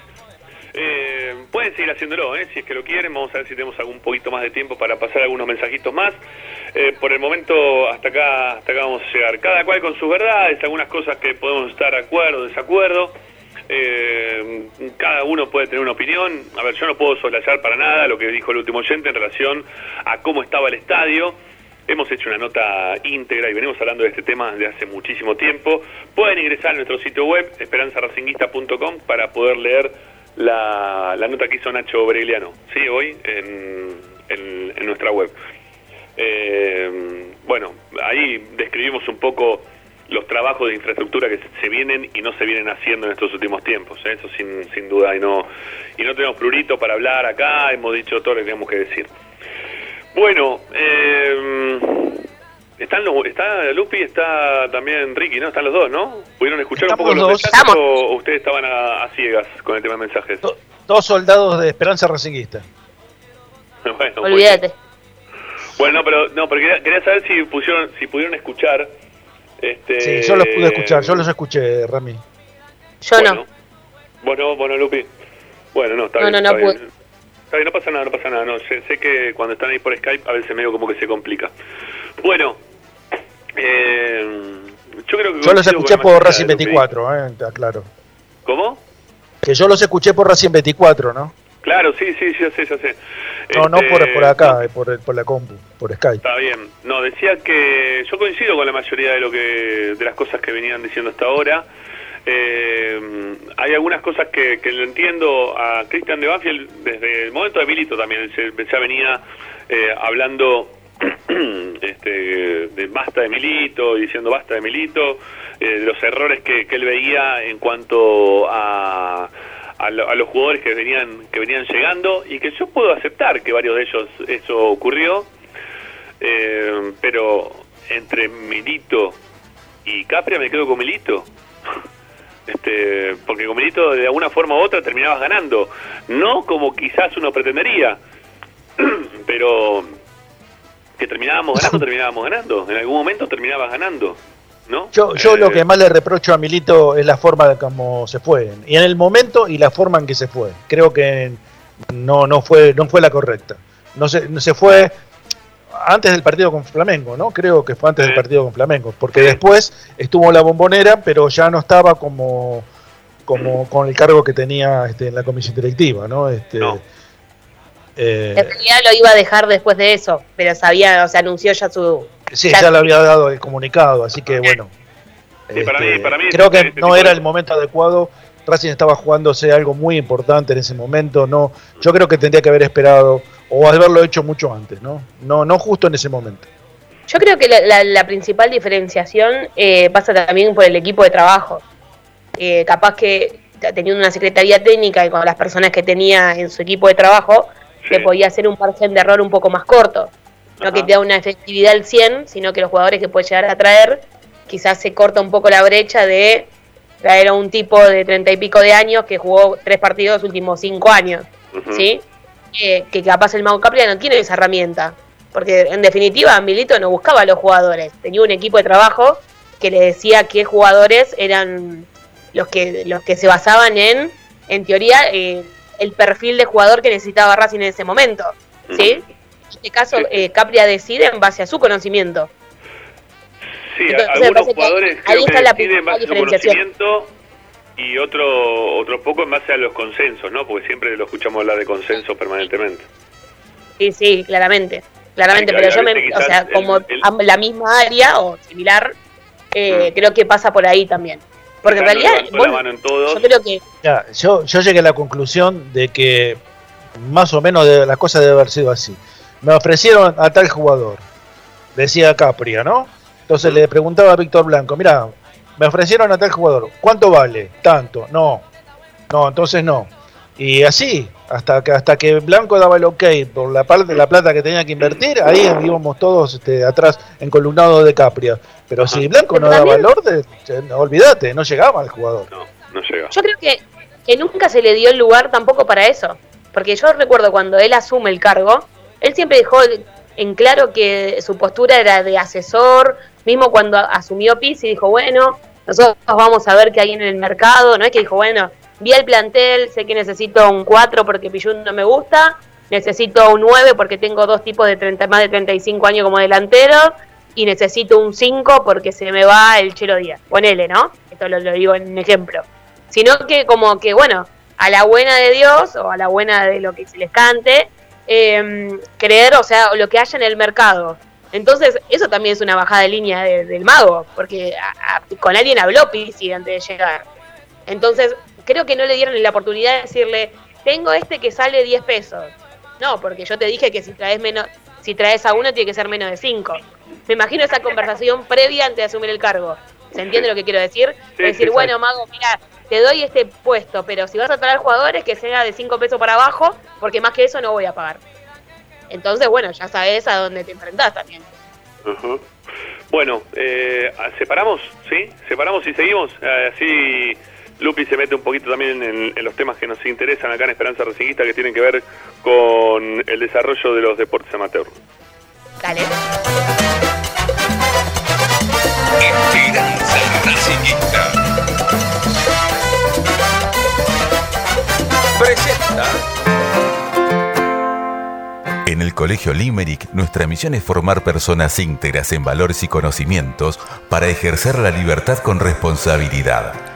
Eh, pueden seguir haciéndolo, eh, si es que lo quieren. Vamos a ver si tenemos algún poquito más de tiempo para pasar algunos mensajitos más. Eh, por el momento, hasta acá, hasta acá vamos a llegar. Cada cual con sus verdades, algunas cosas que podemos estar de acuerdo, desacuerdo. Eh, cada uno puede tener una opinión. A ver, yo no puedo soslayar para nada lo que dijo el último oyente en relación a cómo estaba el estadio. Hemos hecho una nota íntegra y venimos hablando de este tema desde hace muchísimo tiempo. Pueden ingresar a nuestro sitio web, esperanzaracinguista.com, para poder leer la, la nota que hizo Nacho Bregliano, ¿sí? Hoy en, en- nuestra web. Eh, bueno, ahí describimos un poco los trabajos de infraestructura que se vienen y no se vienen haciendo en estos últimos tiempos, ¿eh? eso sin, sin duda, y no, y no tenemos prurito para hablar acá, hemos dicho todo lo que tenemos que decir. Bueno, eh, están los, está Lupi, está también Ricky, ¿no? Están los dos, ¿no? ¿Pudieron escuchar Estamos un poco los mensajes o ustedes estaban a, a ciegas con el tema de mensajes? Dos soldados de Esperanza Racinguista. bueno, Olvídate. Bueno, pero no, pero quería, quería saber si pusieron, si pudieron escuchar. Este, Sí, yo los pude escuchar, yo los escuché, Rami. Yo bueno, no. Bueno, bueno, Lupi. Bueno, no, está No, bien. no, está no bien. Está bien, no pasa nada, no pasa nada. No, sé, sé que cuando están ahí por Skype a veces medio como que se complica. Bueno, eh, yo creo que. Yo los escuché por Racing de Lupi. 24, eh, está claro. ¿Cómo? Que yo los escuché por Racing 24, ¿no? Claro, sí, sí, ya sé, ya sé. No, no Este, por, por acá, eh, por, por la compu, por Skype. Está bien. No, decía que yo coincido con la mayoría de lo que de las cosas que venían diciendo hasta ahora. Eh, hay algunas cosas que, que le entiendo a Cristian de Banfield desde el momento de Milito también. Se- ya venía eh, hablando este, de basta de Milito, diciendo basta de Milito, eh, de los errores que, que él veía en cuanto a, a, lo- a los jugadores que venían que venían llegando y que yo puedo aceptar que varios de ellos eso ocurrió, eh, pero entre Milito y Capria me quedo con Milito. Este, porque con Milito de alguna forma u otra terminabas ganando. No como quizás uno pretendería, pero que terminábamos ganando, terminábamos ganando. En algún momento terminabas ganando. ¿No? Yo, yo lo Eh, que más le reprocho a Milito es la forma de cómo se fue. Y en el momento y la forma en que se fue. Creo que no, no, fue, no fue la correcta. No se, no se fue antes del partido con Flamengo, ¿no? Creo que fue antes del partido con Flamengo. Porque después estuvo la bombonera, pero ya no estaba como, como con el cargo que tenía este, en la comisión directiva, ¿no? Este, eh, En realidad lo iba a dejar después de eso, pero sabía, o sea, anunció ya su... Sí, ya le había dado el comunicado, así que bueno. Sí, para mí- Este, para mí creo que este no era de- el momento adecuado. Racing estaba jugándose algo muy importante en ese momento. No, yo creo que tendría que haber esperado o haberlo hecho mucho antes, ¿no? No, no justo en ese momento. Yo creo que la, la- la principal diferenciación eh, pasa también por el equipo de trabajo. Eh, capaz que teniendo una secretaría técnica y con las personas que tenía en su equipo de trabajo, se podía hacer un margen de error un poco más corto. No que te da una efectividad al 100, sino que los jugadores que puede llegar a traer, quizás se corta un poco la brecha de traer a un tipo de treinta y pico de años que jugó tres partidos los últimos cinco años. ¿sí? Eh, que capaz el Mago Capria no tiene esa herramienta. Porque en definitiva, Milito no buscaba a los jugadores. Tenía un equipo de trabajo que le decía qué jugadores eran los que, los que se basaban en, en teoría, eh, el perfil de jugador que necesitaba Racing en ese momento. ¿sí? En este caso, eh, Capria decide en base a su conocimiento. Sí, Entonces, algunos parece que jugadores ahí creo que la en base a su conocimiento y otro otro poco en base a los consensos, ¿no? Porque siempre lo escuchamos hablar de consenso permanentemente. Sí, sí, claramente. Claramente, pero yo me, o sea, como el- la misma área o similar, eh, creo que pasa por ahí también. Porque en realidad, levantó la vos- mano en todos. yo creo que Ya, yo, yo llegué a la conclusión de que más o menos de, la cosa debe haber sido así. Me ofrecieron a tal jugador, decía Capria, ¿no? Entonces le preguntaba a Víctor Blanco, mira, me ofrecieron a tal jugador, ¿cuánto vale? Tanto, no, no, entonces no. Y así, hasta que hasta que Blanco daba el ok por la parte la plata que tenía que invertir, ahí íbamos todos este, atrás encolumnados de Capria. Pero si Blanco no Pero daba también- el orden, no, olvídate, no llegaba el jugador. No llega. yo creo que, que nunca se le dio el lugar tampoco para eso. Porque yo recuerdo cuando él asume el cargo, él siempre dejó en claro que su postura era de asesor, mismo cuando asumió Pizzi dijo, bueno, nosotros vamos a ver qué hay en el mercado, no es que dijo, bueno, vi el plantel, sé que necesito un 4 porque Pillún no me gusta, necesito un 9 porque tengo dos tipos de 30, más de 35 años como delantero, y necesito un 5 porque se me va el Chelo Díaz. Ponele, ¿no? Esto lo, digo en ejemplo. Sino que como que, bueno, a la buena de Dios o a la buena de lo que se les cante, eh, creer, o sea, lo que haya en el mercado. Entonces, eso también es una bajada de línea de- del mago, porque con alguien habló Pizzi antes de llegar. Entonces, creo que no le dieron la oportunidad de decirle, tengo este que sale 10 pesos. No, porque yo te dije que si traes menos, si traes a uno tiene que ser menos de 5. Me imagino esa conversación previa antes de asumir el cargo. ¿Se entiende lo que quiero decir? Sí, Es decir, sí, bueno, Mago, mira, te doy este puesto, pero si vas a traer jugadores que sea de 5 pesos para abajo, porque más que eso no voy a pagar. Entonces, bueno, ya sabes a dónde te enfrentás también. Ujú. Bueno, eh, separamos, ¿sí? Separamos y seguimos. Eh, así Lupi se mete un poquito también en, en los temas que nos interesan acá en Esperanza Racingista que tienen que ver con el desarrollo de los deportes amateur. Dale. Esperanza Racingista. Presenta. En el Colegio Limerick, nuestra misión es formar personas íntegras en valores y conocimientos para ejercer la libertad con responsabilidad.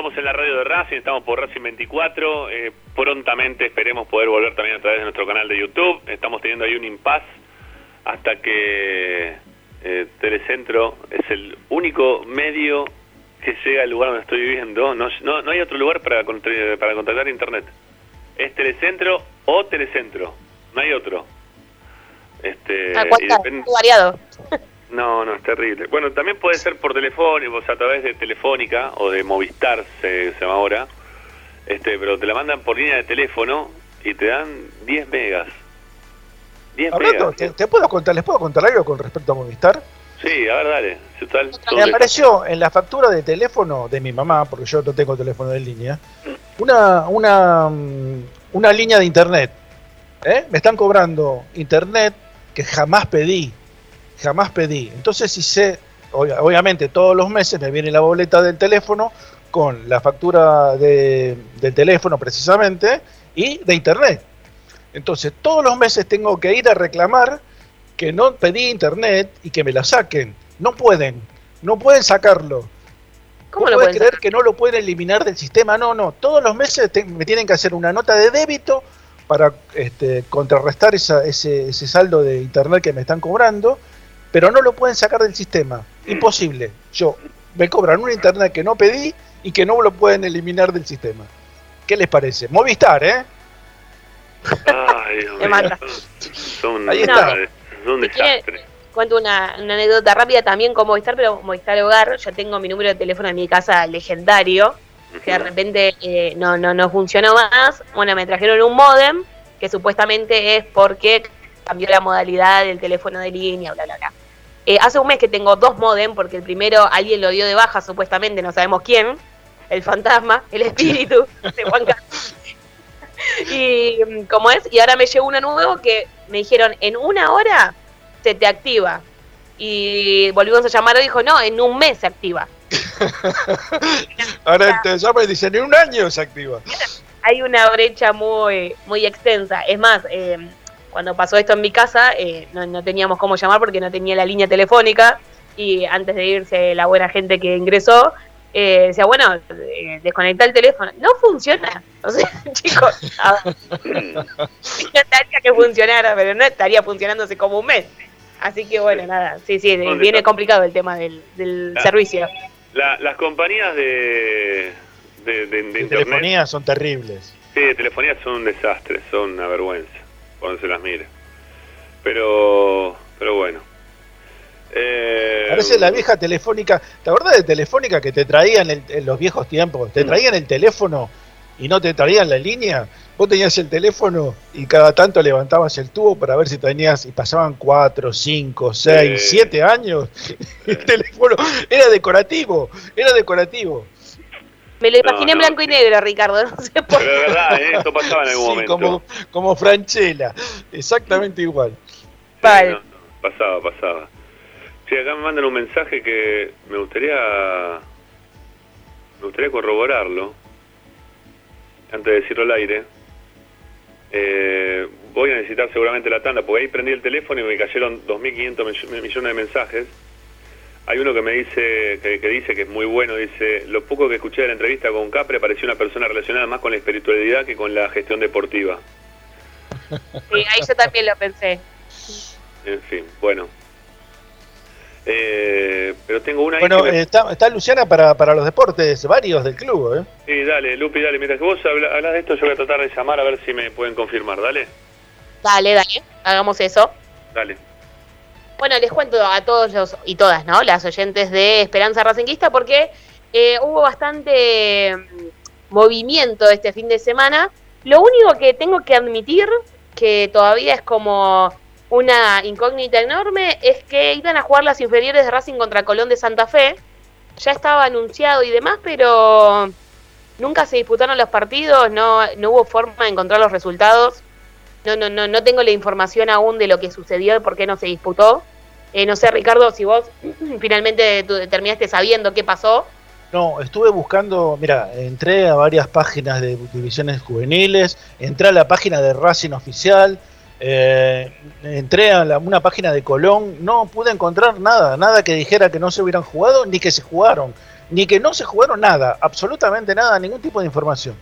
Estamos en la radio de Racing, estamos por Racing 24. Eh, prontamente esperemos poder volver también a través de nuestro canal de YouTube. Estamos teniendo ahí un impas hasta que eh, Telecentro es el único medio que llega al lugar donde estoy viviendo. No, no, no hay otro lugar para, para contratar internet. Es Telecentro o Telecentro. No hay otro. Este, Ah, y Muy variado. No, no, es terrible. Bueno, también puede ser por teléfono, o sea, a través de Telefónica o de Movistar, se, se llama ahora. Este, pero te la mandan por línea de teléfono y te dan 10 megas. 10 Hablando, megas. ¿te, te puedo contar, ¿les puedo contar algo con respecto a Movistar? Sí, a ver, dale. Me de- apareció en la factura de teléfono de mi mamá, porque yo no tengo teléfono de línea, una, una, mm, una línea de internet. ¿eh? Me están cobrando internet que jamás pedí, jamás pedí. Entonces, si sé, obvia- obviamente todos los meses me viene la boleta del teléfono con la factura de, del teléfono precisamente y de internet. Entonces, todos los meses tengo que ir a reclamar que no pedí internet y que me la saquen. No pueden, no pueden sacarlo. ¿Cómo ¿Vos lo podés pueden creer que no lo pueden eliminar del sistema? No, no. Todos los meses te- me tienen que hacer una nota de débito para este, contrarrestar esa- ese, ese saldo de internet que me están cobrando, pero no lo pueden sacar del sistema. Imposible. Yo me cobran un internet que no pedí y que no lo pueden eliminar del sistema. ¿Qué les parece? Movistar, ¿eh? Ay, Me mata. son- Son, Ahí está. son quiere- desastre. Cuento una, una anécdota rápida también con Movistar, pero Movistar Hogar, yo tengo mi número de teléfono en mi casa legendario, que de repente eh, no, no, no funcionó más. Bueno, me trajeron un modem, que supuestamente es porque cambió la modalidad del teléfono de línea, bla, bla, bla. Eh, hace un mes que tengo dos modem, porque el primero alguien lo dio de baja, supuestamente, no sabemos quién, el fantasma, el espíritu de Juan Carlos. Y mm, como es, y ahora me llegó uno nuevo que me dijeron, en una hora se te activa. Y volvimos a llamar y dijo, no, en un mes se activa. Ahora te llama y dicen, en un año se activa. Hay una brecha muy, muy extensa. Es más, eh, cuando pasó esto en mi casa, eh, no, no teníamos cómo llamar porque no tenía la línea telefónica. Y antes de irse la buena gente que ingresó, eh, decía, bueno, eh, desconecta el teléfono. No funciona. O sea, chicos, a ver, estaría que funcionara, pero no estaría funcionando hace como un mes. Así que bueno, nada, sí, sí, ¿Dónde viene está? complicado el tema del, del servicio. La- las compañías de, de, de- de De internet, telefonía son terribles. sí, de telefonía son un desastre, son una vergüenza cuando se las mire. Pero, pero bueno. Eh, Parece la vieja telefónica. ¿Te acordás de telefónica que te traían el- en los viejos tiempos? Te traían el teléfono y no te traían la línea. Vos tenías el teléfono y cada tanto levantabas el tubo para ver si tenías. Y pasaban cuatro, cinco, seis, Sí. siete años. Y el teléfono era decorativo. Era decorativo. Me lo No, imaginé en blanco y negro, Ricardo. No sé por Pero de verdad, ¿eh? esto pasaba en algún Sí, momento. como, como Franchella. Exactamente igual. Vale. No, pasaba, pasaba. Sí, acá me mandan un mensaje que me gustaría me gustaría corroborarlo antes de decirlo al aire. Eh, voy a necesitar seguramente la tanda, porque ahí prendí el teléfono y me cayeron 2.500 mill- millones de mensajes. Hay uno que me dice, que, que dice que es muy bueno, dice, lo poco que escuché de la entrevista con Capre pareció una persona relacionada más con la espiritualidad que con la gestión deportiva. Sí, ahí yo también lo pensé. En fin, bueno. Eh, pero tengo una Bueno, me- eh, está, está Luciana para, para los deportes, varios del club, ¿eh? Sí, dale, Lupi, dale. Mientras que vos habla- hablas de esto, yo voy a tratar de llamar a ver si me pueden confirmar. Dale, Dale, dale, hagamos eso. dale. Bueno, les cuento a todos los y todas, ¿no? Las oyentes de Esperanza Racinguista, porque eh, hubo bastante mm, movimiento este fin de semana. Lo único que tengo que admitir, que todavía es como una incógnita enorme, es que iban a jugar las inferiores de Racing contra Colón de Santa Fe. Ya estaba anunciado y demás, pero nunca se disputaron los partidos, no, no hubo forma de encontrar los resultados. No, no, no, no tengo la información aún de lo que sucedió y por qué no se disputó. Eh, no sé, Ricardo, si vos finalmente terminaste sabiendo qué pasó. No, estuve buscando, mira, entré a varias páginas de divisiones juveniles, entré a la página de Racing Oficial, Eh, entré a una página de Colón, no pude encontrar nada, nada que dijera que no se hubieran jugado, ni que se jugaron, ni que no se jugaron nada, absolutamente nada, ningún tipo de información.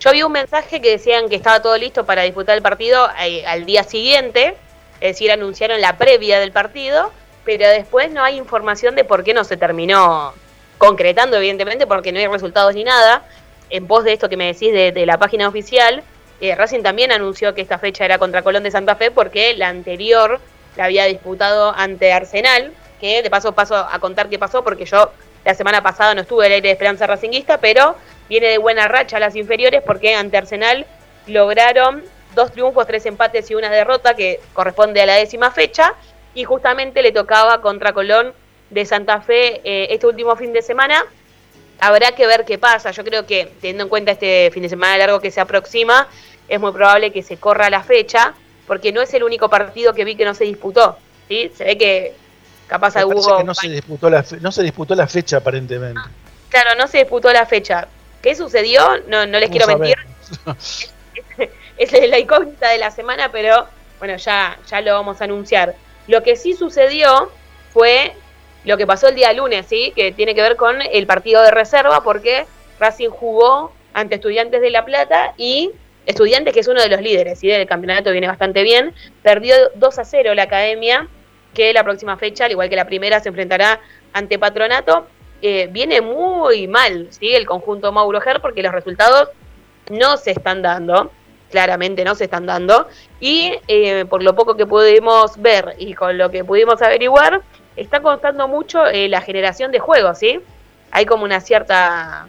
Yo vi un mensaje que decían que estaba todo listo para disputar el partido eh, al día siguiente, es decir, anunciaron la previa del partido, pero después no hay información de por qué no se terminó concretando, evidentemente, porque no hay resultados ni nada. En pos de esto que me decís de, la página oficial, eh, Racing también anunció que esta fecha era contra Colón de Santa Fe porque la anterior la había disputado ante Arsenal, que de paso paso a contar qué pasó porque yo la semana pasada no estuve el aire de Esperanza Racinguista, pero viene de buena racha las inferiores porque ante Arsenal lograron dos triunfos, tres empates y una derrota que corresponde a la décima fecha y justamente le tocaba contra Colón de Santa Fe eh, este último fin de semana. Habrá que ver qué pasa. Yo creo que teniendo en cuenta este fin de semana largo que se aproxima, es muy probable que se corra la fecha, porque no es el único partido que vi que no se disputó. ¿sí? Se ve que capaz hubo... Que no, se disputó la no se disputó la fecha aparentemente. Claro, no se disputó la fecha. ¿Qué sucedió? No, no les quiero mentir. es, es la incógnita de la semana, pero bueno, ya, ya lo vamos a anunciar. Lo que sí sucedió fue lo que pasó el día lunes, ¿sí? que tiene que ver con el partido de reserva, porque Racing jugó ante Estudiantes de La Plata y Estudiantes, que es uno de los líderes ¿sí? del campeonato, viene bastante bien, perdió 2 a 0 la academia, que la próxima fecha, al igual que la primera, se enfrentará ante Patronato. Eh, viene muy mal ¿sí? el conjunto Mauro Ger porque los resultados no se están dando claramente no se están dando. Y eh, por lo poco que pudimos ver y con lo que pudimos averiguar, está costando mucho eh, la generación de juegos, ¿sí? Hay como una cierta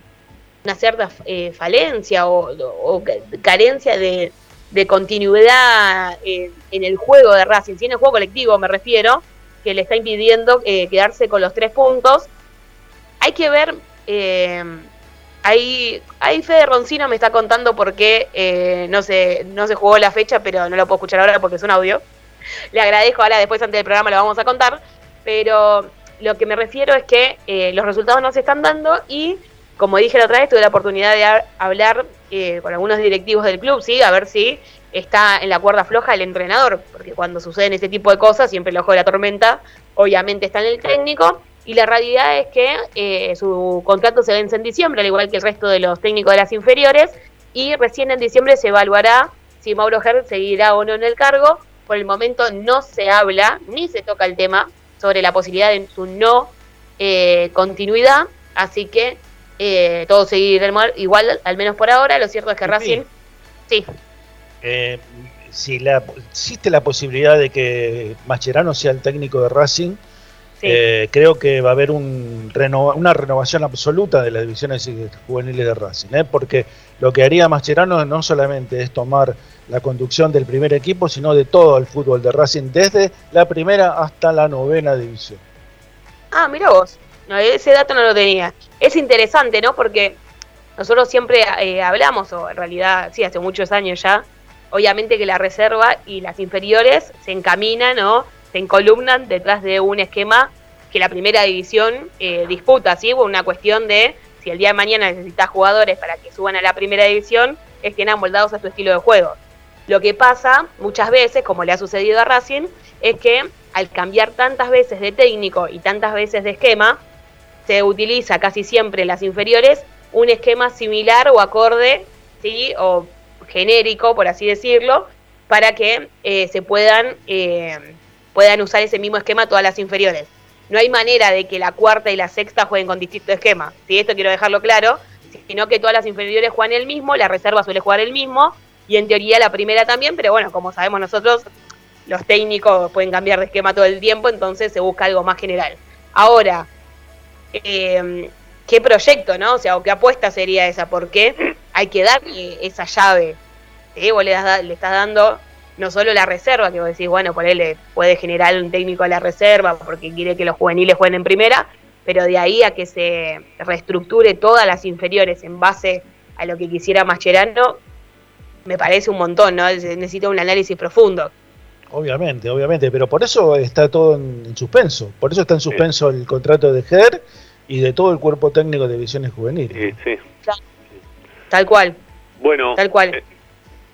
una cierta eh, falencia o, carencia de, continuidad en el juego de Racing, si en el juego colectivo me refiero, que le está impidiendo quedarse con los tres puntos. Hay que ver Ahí, ahí Fede Roncino me está contando por qué eh, no, se, no se jugó la fecha, pero no lo puedo escuchar ahora porque es un audio. Le agradezco, ahora después antes del programa lo vamos a contar. Pero lo que me refiero es que eh, los resultados no se están dando y, como dije la otra vez, tuve la oportunidad de hablar eh, con algunos directivos del club, ¿sí? A ver si está en la cuerda floja el entrenador, porque cuando suceden este tipo de cosas, siempre el ojo de la tormenta, obviamente está en el técnico y la realidad es que eh, su contrato se vence en diciembre, al igual que el resto de los técnicos de las inferiores, y recién en diciembre se evaluará si Mauro Ger seguirá o no en el cargo. Por el momento no se habla ni se toca el tema sobre la posibilidad de su no eh, continuidad, así que eh, todo seguirá igual, al menos por ahora. Lo cierto es que Racing, sí. si la, existe la posibilidad de que Mascherano sea el técnico de Racing, eh, creo que va a haber un una renovación absoluta de las divisiones juveniles de Racing, ¿eh? porque lo que haría Mascherano no solamente es tomar la conducción del primer equipo, sino de todo el fútbol de Racing, desde la primera hasta la novena división. Ah, mira vos, ese dato no lo tenía. Es interesante, ¿no? Porque nosotros siempre eh, hablamos, o en realidad, sí, hace muchos años ya, obviamente que la reserva y las inferiores se encaminan, ¿no? Se encolumnan detrás de un esquema que la primera división eh, disputa, ¿sí? Una cuestión de si el día de mañana necesitas jugadores para que suban a la primera división, estén amoldados a tu estilo de juego. Lo que pasa muchas veces, como le ha sucedido a Racing, es que al cambiar tantas veces de técnico y tantas veces de esquema, se utiliza casi siempre en las inferiores un esquema similar o acorde, ¿sí? o genérico, por así decirlo, para que eh, se puedan eh, puedan usar ese mismo esquema todas las inferiores. No hay manera de que la cuarta y la sexta jueguen con distinto esquema. Si esto quiero dejarlo claro, sino que todas las inferiores juegan el mismo, la reserva suele jugar el mismo y en teoría la primera también, pero bueno, como sabemos nosotros, los técnicos pueden cambiar de esquema todo el tiempo, entonces se busca algo más general. Ahora, eh, ¿qué proyecto, no? O sea, o qué apuesta sería esa? Porque hay que darle esa llave. ¿sí? Vos le, das, le estás dando no solo la reserva, que vos decís, bueno, por él puede generar un técnico a la reserva porque quiere que los juveniles jueguen en primera, pero de ahí a que se reestructure todas las inferiores en base a lo que quisiera Mascherano, me parece un montón, ¿no? Necesita un análisis profundo. Obviamente, obviamente, pero por eso está todo en, suspenso, por eso está en suspenso el contrato de GER y de todo el cuerpo técnico de divisiones juveniles. Sí, Tal cual. Bueno, tal cual. Eh,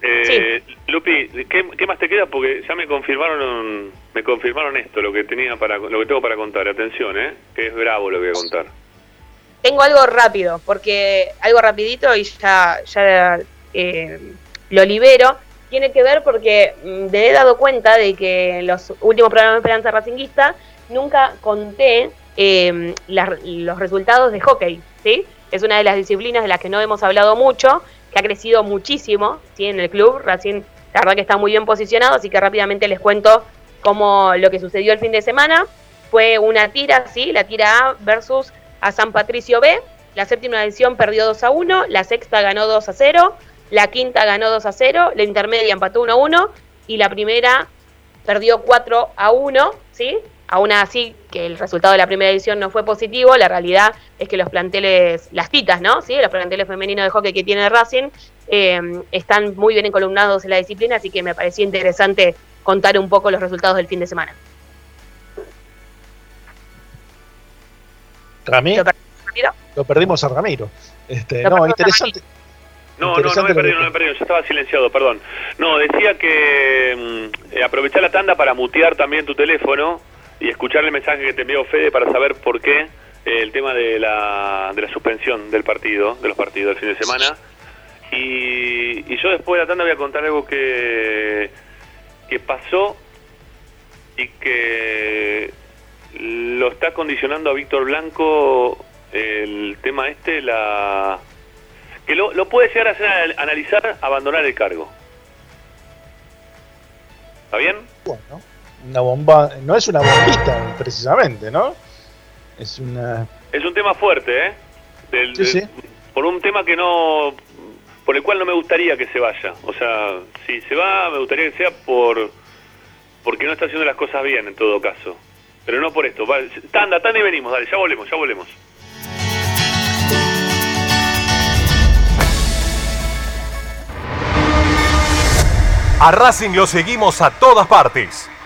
Eh, Lupi, ¿qué, ¿qué, más te queda? Porque ya me confirmaron me confirmaron esto, lo que tenía para lo que tengo para contar. Atención, ¿eh? Que es bravo lo que voy a contar. Tengo algo rápido, porque algo rapidito y ya, ya eh, lo libero. Tiene que ver porque me he dado cuenta de que en los últimos programas de Esperanza Racinguista nunca conté eh, los resultados de hockey, ¿sí? Es una de las disciplinas de las que no hemos hablado mucho, que ha crecido muchísimo, ¿sí? En el club, Racing, la verdad que está muy bien posicionado, así que rápidamente les cuento cómo lo que sucedió el fin de semana. Fue una tira, ¿sí? La tira A versus a San Patricio B. La séptima edición perdió 2 a 1, la sexta ganó 2 a 0, la quinta ganó 2 a 0, la intermedia empató 1 a 1 y la primera perdió 4 a 1, ¿sí? Aún así, que el resultado de la primera edición no fue positivo, la realidad es que los planteles, las citas, ¿no? ¿Sí? Los planteles femeninos de hockey que tiene Racing eh, están muy bien encolumnados en la disciplina, así que me pareció interesante contar un poco los resultados del fin de semana. ¿Ramiro? ¿Lo, perdimos a Ramiro. Este, no, interesante. No, no, no me perdí, no me perdí, yo estaba silenciado, perdón. No, decía que mm, aprovechar la tanda para mutear también tu teléfono y escuchar el mensaje que te envió Fede para saber por qué eh, el tema de la, de la suspensión del partido, de los partidos del fin de semana. Y, y yo después de la tanda voy a contar algo que, que pasó y que lo está condicionando a Víctor Blanco el tema este, la que lo, puede llegar a hacer analizar abandonar el cargo. ¿Está bien? Bueno, una bomba, no es una bombita precisamente, ¿no? Es una... Es un tema fuerte, ¿eh? Por un tema que no... Por el cual no me gustaría que se vaya. O sea, si se va, me gustaría que sea por... Porque no está haciendo las cosas bien en todo caso. Pero no por esto. Tanda, tanda y venimos, dale, ya volvemos, ya volvemos. A Racing lo seguimos a todas partes,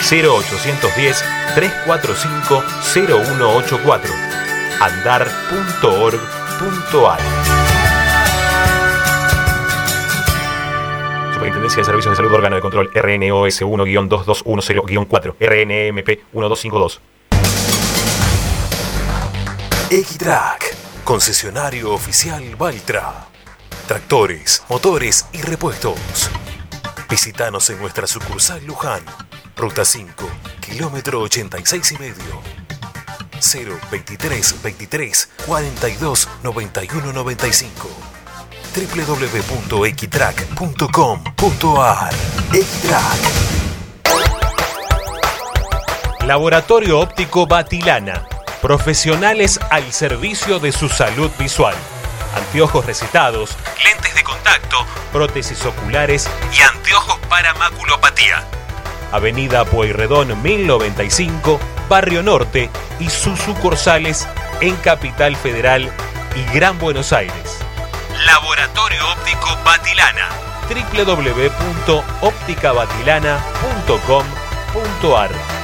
0810-345-0184. andar.org.ar. Superintendencia de Servicios de Salud Órgano de Control RNOS 1-2210-4 RNMP 1252. X-Track, concesionario oficial Valtra. Tractores, motores y repuestos. Visítanos en nuestra sucursal Luján, Ruta 5, kilómetro 86 y medio. 023 23 42 91 95 www.equitrack.com.ar Laboratorio Óptico Batilana. Profesionales al servicio de su salud visual. Anteojos recetados, lentes de contacto, prótesis oculares y anteojos para maculopatía. Avenida Pueyrredón 1095, Barrio Norte y sus sucursales en Capital Federal y Gran Buenos Aires. Laboratorio Óptico Batilana www.opticabatilana.com.ar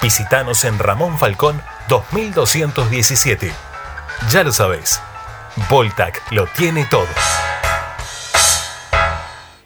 Visítanos en Ramón Falcón 2217. Ya lo sabes, Voltac lo tiene todo.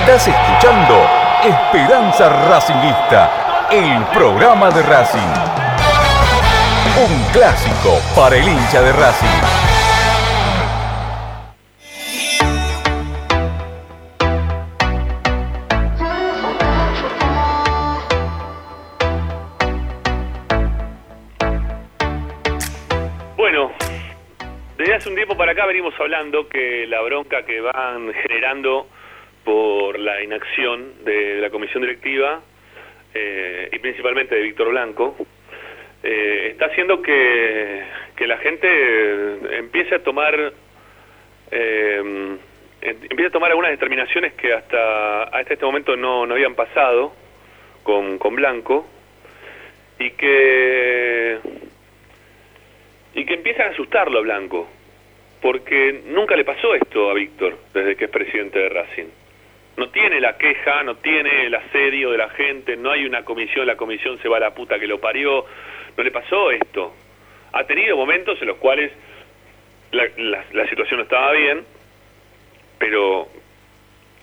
Estás escuchando Esperanza Racingista, el programa de Racing. Un clásico para el hincha de Racing. Bueno, desde hace un tiempo para acá venimos hablando que la bronca que van generando por la inacción de la comisión directiva eh, y principalmente de Víctor Blanco, eh, está haciendo que, que, la gente empiece a tomar eh, empiece a tomar algunas determinaciones que hasta, hasta este momento no, no habían pasado con, con Blanco y que y que empiezan a asustarlo a Blanco porque nunca le pasó esto a Víctor desde que es presidente de Racing no tiene la queja, no tiene el asedio de la gente, no hay una comisión, la comisión se va a la puta que lo parió, no le pasó esto. Ha tenido momentos en los cuales la, situación no estaba bien, pero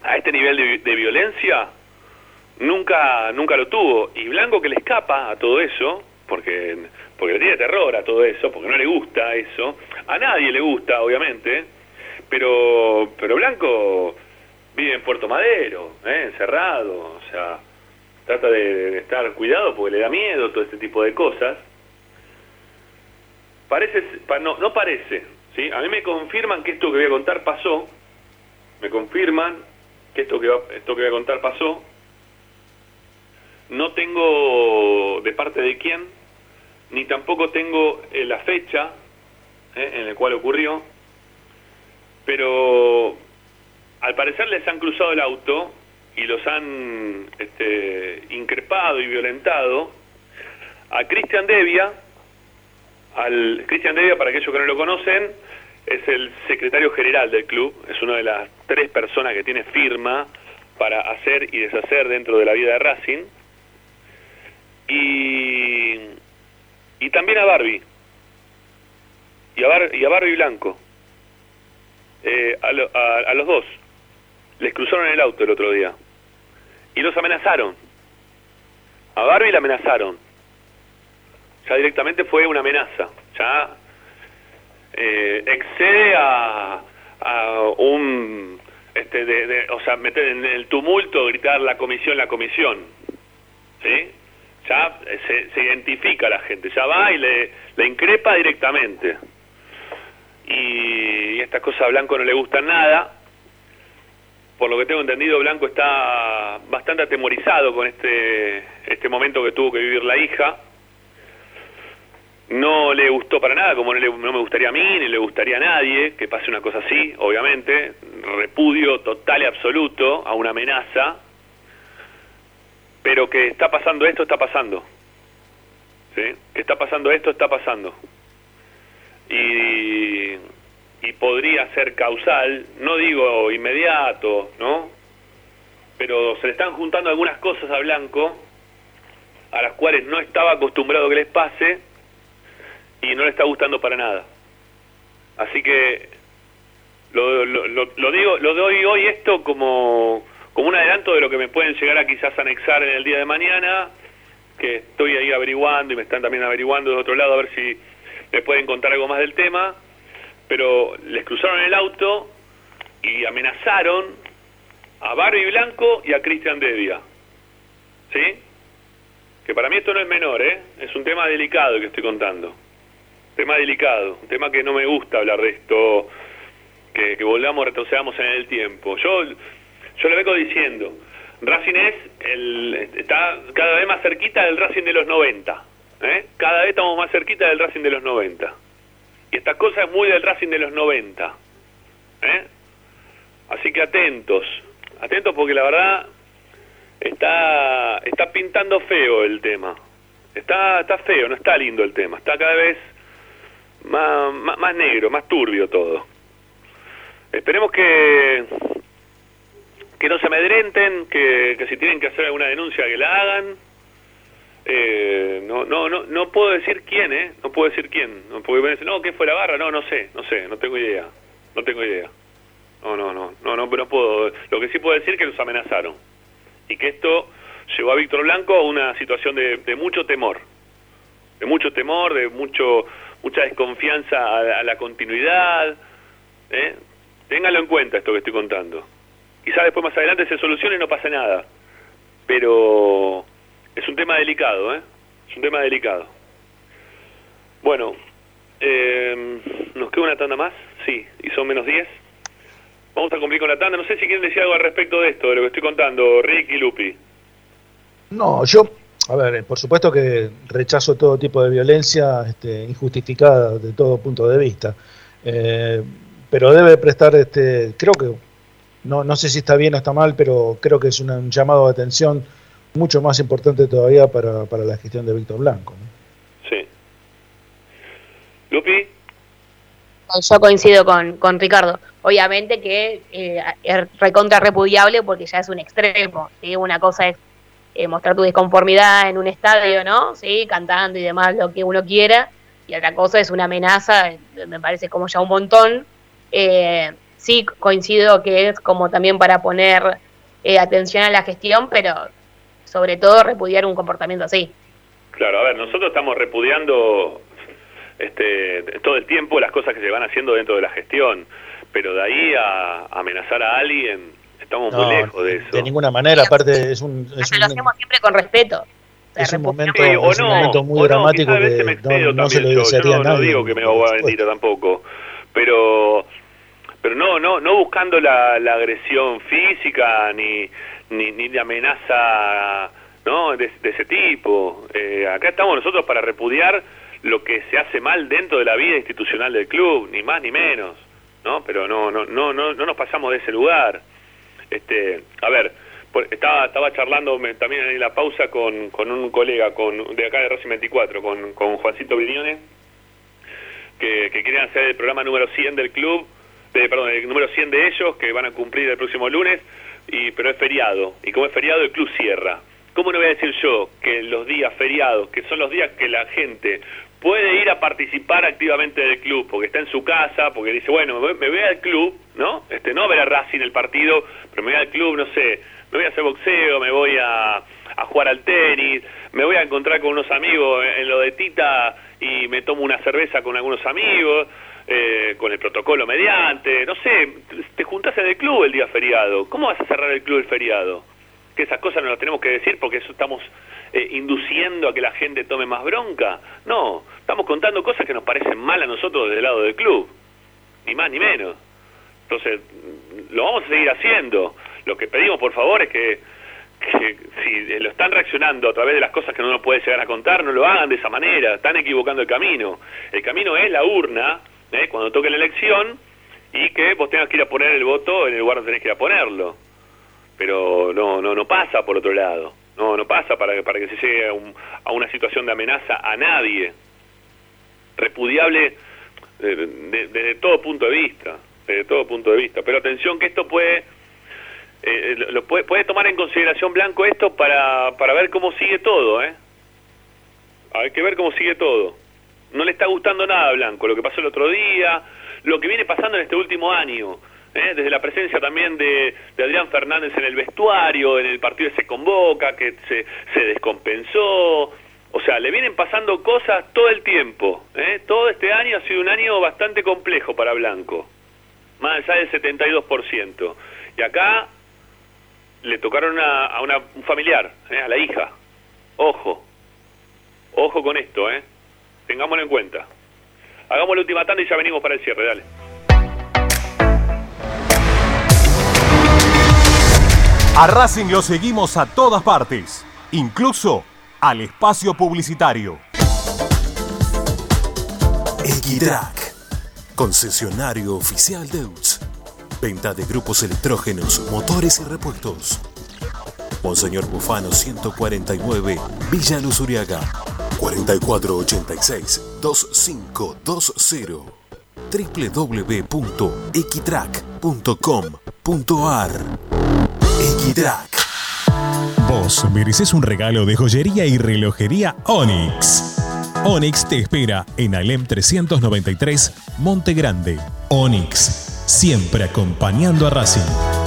a este nivel de, de, violencia nunca nunca lo tuvo. Y Blanco que le escapa a todo eso, porque, porque le tiene terror a todo eso, porque no le gusta eso, a nadie le gusta, obviamente, pero, pero Blanco vive en Puerto Madero, ¿eh? encerrado, o sea, trata de, estar cuidado porque le da miedo todo este tipo de cosas. Parece, no, no parece, ¿sí? A mí me confirman que esto que voy a contar pasó, me confirman que esto que, esto que voy a contar pasó. No tengo de parte de quién, ni tampoco tengo eh, la fecha ¿eh? en la cual ocurrió, pero al parecer les han cruzado el auto y los han este, increpado y violentado a Cristian Devia, al Cristian Devia, para aquellos que no lo conocen, es el secretario general del club, es una de las tres personas que tiene firma para hacer y deshacer dentro de la vida de Racing, y, y también a Barbie, y a, Bar, y a Barbie Blanco, eh, a, a los dos les cruzaron el auto el otro día y los amenazaron. A Barbie la amenazaron. Ya directamente fue una amenaza. Ya eh, excede a, a un este de, o sea meter en el tumulto gritar la comisión la comisión sí ya se, se identifica la gente ya va y le, le increpa directamente y, y estas cosas a Blanco no le gustan nada por lo que tengo entendido, Blanco está bastante atemorizado con este, este momento que tuvo que vivir la hija. No le gustó para nada, como no, me gustaría a mí, ni le gustaría a nadie que pase una cosa así, obviamente. repudio total y absoluto a una amenaza, pero que está pasando esto, está pasando. ¿Sí? Que está pasando esto, está pasando. Y, y podría ser causal, no digo inmediato, ¿no? Pero se le están juntando algunas cosas a Blanco a las cuales no estaba acostumbrado que les pase y no le está gustando para nada. Así que lo, lo, lo, digo, lo doy hoy esto como, como un adelanto de lo que me pueden llegar a quizás anexar en el día de mañana, que estoy ahí averiguando y me están también averiguando de otro lado a ver si me pueden contar algo más del tema, pero les cruzaron el auto y amenazaron a Barbie Blanco y a Cristian Devia. ¿Sí? Que para mí esto no es menor, ¿eh? Es un tema delicado que estoy contando. Tema delicado, un tema que no me gusta hablar de esto que, volvamos, retrocedamos en el tiempo. Yo, yo le vengo diciendo, Racing es el, está cada vez más cerquita del Racing de los 90. ¿eh? Cada vez estamos más cerquita del Racing de los 90. Y esta cosa es muy del Racing de los 90. ¿eh? Así que atentos, atentos porque la verdad está, está pintando feo el tema. Está, está feo, no está lindo el tema. Está cada vez más, más negro, más turbio todo. Esperemos que que no se amedrenten, que, que, si tienen que hacer alguna denuncia que la hagan. Eh, no, no, no, no puedo decir quién, ¿eh? No puedo decir quién. No puedo decir, no, ¿qué fue la barra? No, no sé, no sé, no tengo idea. No tengo idea. No, no, no, no, no, pero no puedo. Lo que sí puedo decir es que los amenazaron. Y que esto llevó a Víctor Blanco a una situación de, mucho temor. De mucho temor, de mucho mucha desconfianza a, la continuidad. ¿eh? En cuenta esto que estoy contando. Quizás después más adelante se solucione y no pase nada. Pero es un tema delicado, ¿eh? Es un tema delicado. Bueno, eh, ¿nos queda una tanda más? Sí, y son menos 10. Vamos a cumplir con la tanda. No sé si quieren decir algo al respecto de esto, de lo que estoy contando, Rick y Lupi. No, yo, a ver, por supuesto que rechazo todo tipo de violencia este, injustificada de todo punto de vista. Eh, pero debe prestar, este, creo que, no, no sé si está bien o está mal, pero creo que es un llamado de atención mucho más importante todavía para, para la gestión de Víctor Blanco. Sí. Lupi. Yo coincido con, con Ricardo. Obviamente que eh, es recontra repudiable porque ya es un extremo. Una cosa es eh, mostrar tu disconformidad en un estadio, ¿no? Sí, cantando y demás, lo que uno quiera. Y otra cosa es una amenaza, me parece como ya un montón. Eh, sí, coincido que es como también para poner eh, atención a la gestión, pero sobre todo repudiar un comportamiento así. Claro, a ver, nosotros estamos repudiando este, todo el tiempo las cosas que se van haciendo dentro de la gestión, pero de ahí a amenazar a alguien, estamos muy lejos de eso. De ninguna manera, aparte es un... Es lo hacemos siempre con respeto. Es un, momento, es un momento muy dramático que no, se lo desearía yo no, digo que me va a venir tampoco, pero pero no no no buscando la, la agresión física ni ni, ni de amenaza no de, ese tipo. Eh, acá estamos nosotros para repudiar lo que se hace mal dentro de la vida institucional del club ni más ni menos no pero no no no no no nos pasamos de ese lugar. Este a ver estaba estaba charlando también en la pausa con, con un colega con de acá de Racing 24 con, con Juancito Brignone que, que querían hacer el programa número 100 del club perdón, el número 100 de ellos que van a cumplir el próximo lunes, y, pero es feriado. Y como es feriado, el club cierra. ¿Cómo no voy a decir yo que los días feriados, que son los días que la gente puede ir a participar activamente del club, porque está en su casa, porque dice, bueno, me voy, al club, ¿no? Este, no ver a Racing el partido, pero me voy al club, no sé, me voy a hacer boxeo, me voy a, a jugar al tenis, me voy a encontrar con unos amigos en lo de Tita y me tomo una cerveza con algunos amigos, eh, con el protocolo mediante, no sé, te juntás en el club el día feriado, ¿cómo vas a cerrar el club el feriado? Que esas cosas no las tenemos que decir porque eso estamos eh, induciendo a que la gente tome más bronca. No, estamos contando cosas que nos parecen mal a nosotros desde el lado del club, ni más ni menos. Entonces, lo vamos a seguir haciendo. Lo que pedimos, por favor, es que, que si lo están reaccionando a través de las cosas que no nos puede llegar a contar, no lo hagan de esa manera, están equivocando el camino. El camino es la urna, ¿eh? cuando toque la elección, y que vos tengas que ir a poner el voto en el lugar donde tenés que ir a ponerlo. Pero no, no, no pasa por otro lado. No, no pasa para, para que se llegue a, un- a una situación de amenaza a nadie. Repudiable desde de, desde todo punto de vista, desde todo punto de vista. Pero atención que esto puede, eh, lo lo puede, puede tomar en consideración Blanco esto para, para ver cómo sigue todo, ¿eh? Hay que ver cómo sigue todo. No le está gustando nada a Blanco, lo que pasó el otro día, lo que viene pasando en este último año. ¿eh? Desde la presencia también de, de Adrián Fernández en el vestuario, en el partido se convoca, que se, se descompensó. O sea, le vienen pasando cosas todo el tiempo. ¿eh? Todo este año ha sido un año bastante complejo para Blanco. Más allá del 72%. Y acá le tocaron a, a una, un familiar, ¿eh? a la hija. Ojo. Ojo con esto, ¿eh? Tengámoslo en cuenta. Hagamos la última tanda y ya venimos para el cierre, dale. A Racing lo seguimos a todas partes, incluso al espacio publicitario. Equitrack, concesionario oficial de UTS. Venta de grupos electrógenos, motores y repuestos. Monseñor Bufano 149, Villa Luz Uriaga. 4486-2520. www.equitrack.com.ar Equitrack. Vos mereces un regalo de joyería y relojería Onyx. Onyx te espera en Alem 393, Monte Grande. Onyx, siempre acompañando a Racing.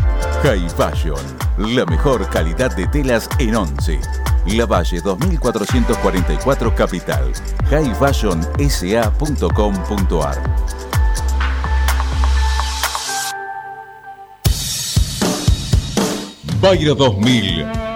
High Fashion, la mejor calidad de telas en Once. La Valle 2444 Capital. highfashionsa.com.ar Bayro 2000,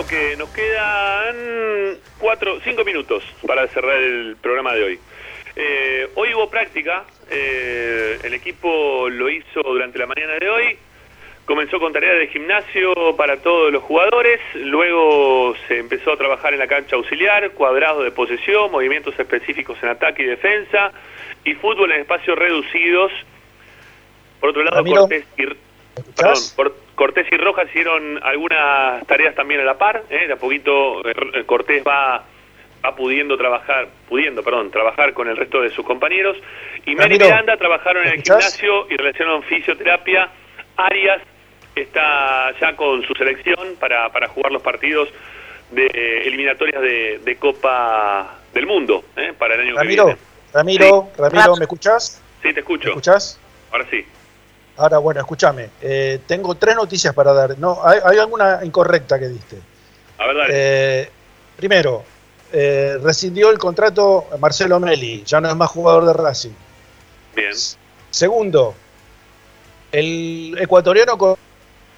bloque. Nos quedan cuatro, cinco minutos para cerrar el programa de hoy. Eh, hoy hubo práctica. eh, el equipo lo hizo durante la mañana de hoy. Comenzó con tareas de gimnasio para todos los jugadores. Luego se empezó a trabajar en la cancha auxiliar, cuadrados de posesión, movimientos específicos en ataque y defensa y fútbol en espacios reducidos. Por otro lado, Ramiro, Cortés y, perdón, Cor- Cortés y Rojas hicieron algunas tareas también a la par. ¿eh? De a poquito eh, R- Cortés va, va pudiendo trabajar, pudiendo, perdón, trabajar con el resto de sus compañeros. Y Mary Ramiro, Miranda trabajaron en el escuchás? gimnasio y realizaron fisioterapia. Arias está ya con su selección para, para jugar los partidos de eliminatorias de, de Copa del Mundo ¿eh? para el año Ramiro, que viene. Ramiro, Sí. Ramiro, ¿me escuchás? Sí, te escucho. ¿Me escuchás? Ahora sí. Ahora, bueno, escúchame. eh, tengo tres noticias para dar. No, hay, hay alguna incorrecta que diste. A ver, dale. Eh, primero, eh, rescindió el contrato Marcelo Meli, ya no es más jugador de Racing. Bien. Segundo, el ecuatoriano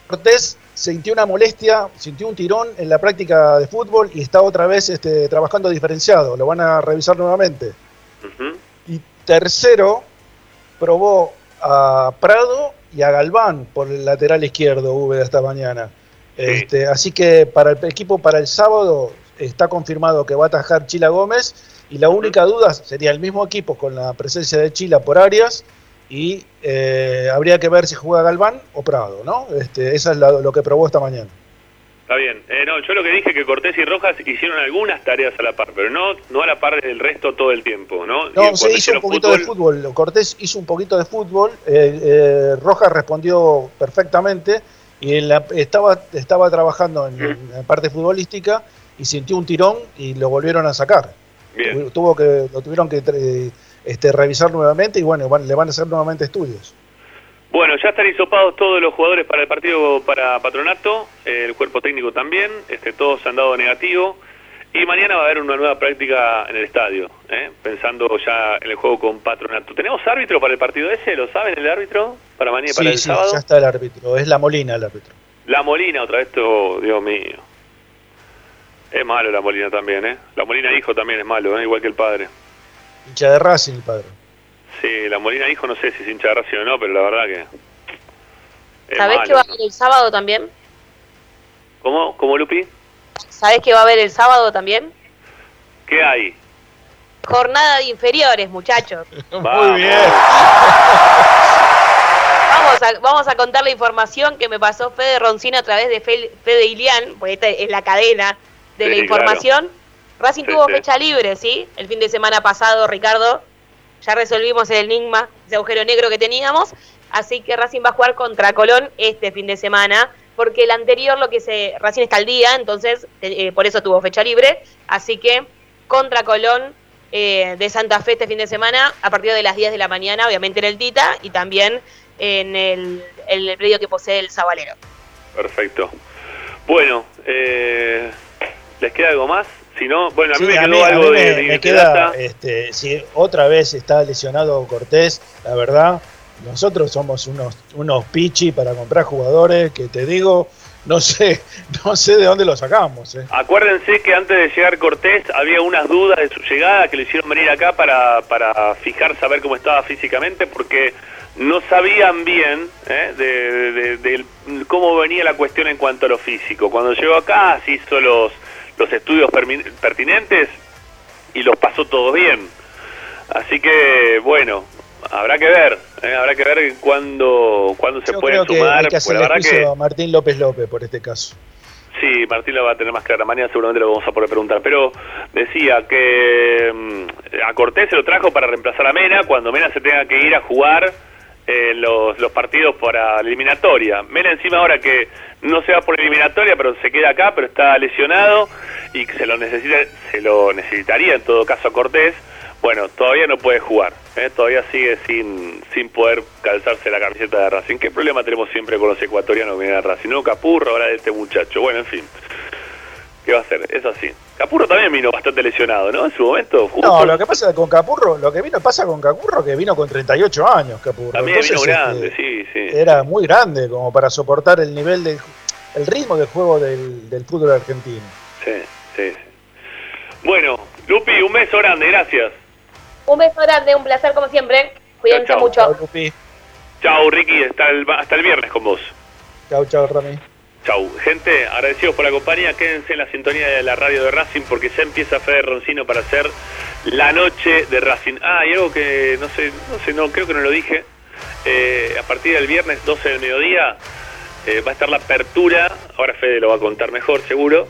Cortés sintió una molestia, sintió un tirón en la práctica de fútbol y está otra vez este, trabajando diferenciado. Lo van a revisar nuevamente. Y tercero, probó a Prado y a Galván por el lateral izquierdo, V de esta mañana. Este, así que para el equipo para el sábado está confirmado que va a atajar Chila Gómez y la única duda sería el mismo equipo con la presencia de Chila por Arias y eh, habría que ver si juega Galván o Prado, ¿no? Este, esa es la- lo que probó esta mañana. Está bien. Eh, no, yo lo que dije es que Cortés y Rojas hicieron algunas tareas a la par, pero no, no a la par del resto todo el tiempo, ¿no? No, se hizo un poquito de fútbol. Cortés hizo un poquito de fútbol. eh, eh, Rojas respondió perfectamente y en la- estaba, estaba trabajando en, en la parte futbolística y sintió un tirón y lo volvieron a sacar. Bien. Tuvo que, lo tuvieron que eh, este, revisar nuevamente y bueno, van- le van a hacer nuevamente estudios. Bueno, ya están hisopados todos los jugadores para el partido para Patronato, el cuerpo técnico también, este, todos han dado negativo. Y mañana va a haber una nueva práctica en el estadio, ¿eh? pensando ya en el juego con Patronato. ¿Tenemos árbitro para el partido ese? ¿Lo saben el árbitro? Para mañana, para Sí, el sí, sábado. ya está el árbitro. Es la Molina el árbitro. La Molina otra vez, esto, Dios mío. Es malo la Molina también, ¿eh? La Molina hijo también es malo, ¿eh? igual que el padre. Hincha de Racing, el padre. Sí, la Molina hijo no sé si es hincha de Racing o no, pero la verdad que... ¿Sabés malo. que va a haber el sábado también? ¿Cómo? ¿Cómo, Lupi? ¿Sabés que va a haber el sábado también? ¿Qué hay? Jornada de inferiores, muchachos. Muy bien. Vamos a, vamos a contar la información que me pasó Fede Roncino a través de Fe- Fede Ilián, porque esta es la cadena de la información. Racing Sí, tuvo sí. fecha libre, ¿sí? El fin de semana pasado, Ricardo. Ya resolvimos el enigma, ese agujero negro que teníamos. Así que Racing va a jugar contra Colón este fin de semana. Porque el anterior, lo que se. Racing está al día, entonces eh, por eso tuvo fecha libre. Así que contra Colón eh, de Santa Fe este fin de semana a partir de las 10 de la mañana, obviamente en el Tita y también en el, el predio que posee el Zabalero. Perfecto. Bueno, eh, ¿les queda algo más? Si no, bueno, a mí Sí, me a a algo mí de, me- de- me de queda, este, si otra vez está lesionado Cortés, la verdad, nosotros somos unos, unos pichi para comprar jugadores que te digo, no sé, no sé de dónde lo sacamos. eh. Acuérdense que antes de llegar Cortés había unas dudas de su llegada que le hicieron venir acá para, para fijar, saber cómo estaba físicamente, porque no sabían bien ¿eh? de, de- de- de cómo venía la cuestión en cuanto a lo físico. Cuando llegó acá se hizo los, los estudios pertinentes y los pasó todos bien. Así que, bueno, habrá que ver, ¿eh? habrá que ver cuándo, cuándo se Yo pueden creo que sumar. hay que pues a Martín López López por este caso. Sí, Martín lo va a tener más clara. Mañana seguramente lo vamos a poder preguntar. Pero decía que mm, a Cortés se lo trajo para reemplazar a Mena cuando Mena se tenga que ir a jugar eh, los, los partidos para eliminatoria. Mena encima ahora que no se va por eliminatoria, pero se queda acá, pero está lesionado y se lo necesita, se lo necesitaría en todo caso a Cortés. Bueno, todavía no puede jugar, ¿eh? todavía sigue sin, sin poder calzarse la camiseta de Racing. ¿Qué problema tenemos siempre con los ecuatorianos que vienen a Racing? No, Capurro, ahora de este muchacho. Bueno, en fin. ¿Qué va a hacer? Es así. Capurro también vino bastante lesionado, ¿no? En su momento. jugó No, lo que pasa con Capurro, lo que vino pasa con Capurro que vino con 38 años, Capurro. También vino Entonces, grande, este, sí, sí. Era muy grande como para soportar el nivel del el ritmo de juego del, del fútbol argentino. Sí, sí, sí. Bueno, Lupi, un beso grande, gracias. Un beso grande, un placer como siempre. Cuídense Chau, mucho. Chao, Ricky, hasta el, hasta el viernes con vos. Chau, chau, Rami. Chau, gente, agradecidos por la compañía. Quédense en la sintonía de la radio de Racing porque ya empieza Fede Roncino para hacer la noche de Racing. Ah, y algo que no sé, no sé, no, creo que no lo dije. Eh, a partir del viernes 12 del mediodía eh, va a estar la apertura. Ahora Fede lo va a contar mejor, seguro.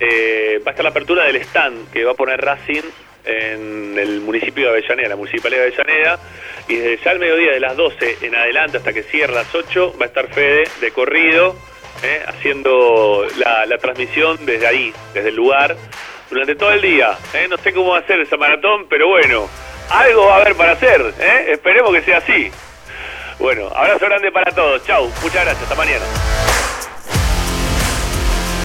Eh, va a estar la apertura del stand que va a poner Racing en el municipio de Avellaneda, la municipalidad de Avellaneda. Y desde ya al mediodía de las 12 en adelante hasta que cierre las 8 va a estar Fede de corrido ¿eh? haciendo la, transmisión desde ahí, desde el lugar, durante todo el día. ¿eh? No sé cómo va a ser esa maratón, pero bueno, algo va a haber para hacer. ¿eh? Esperemos que sea así. Bueno, abrazo grande para todos. Chau, muchas gracias. Hasta mañana.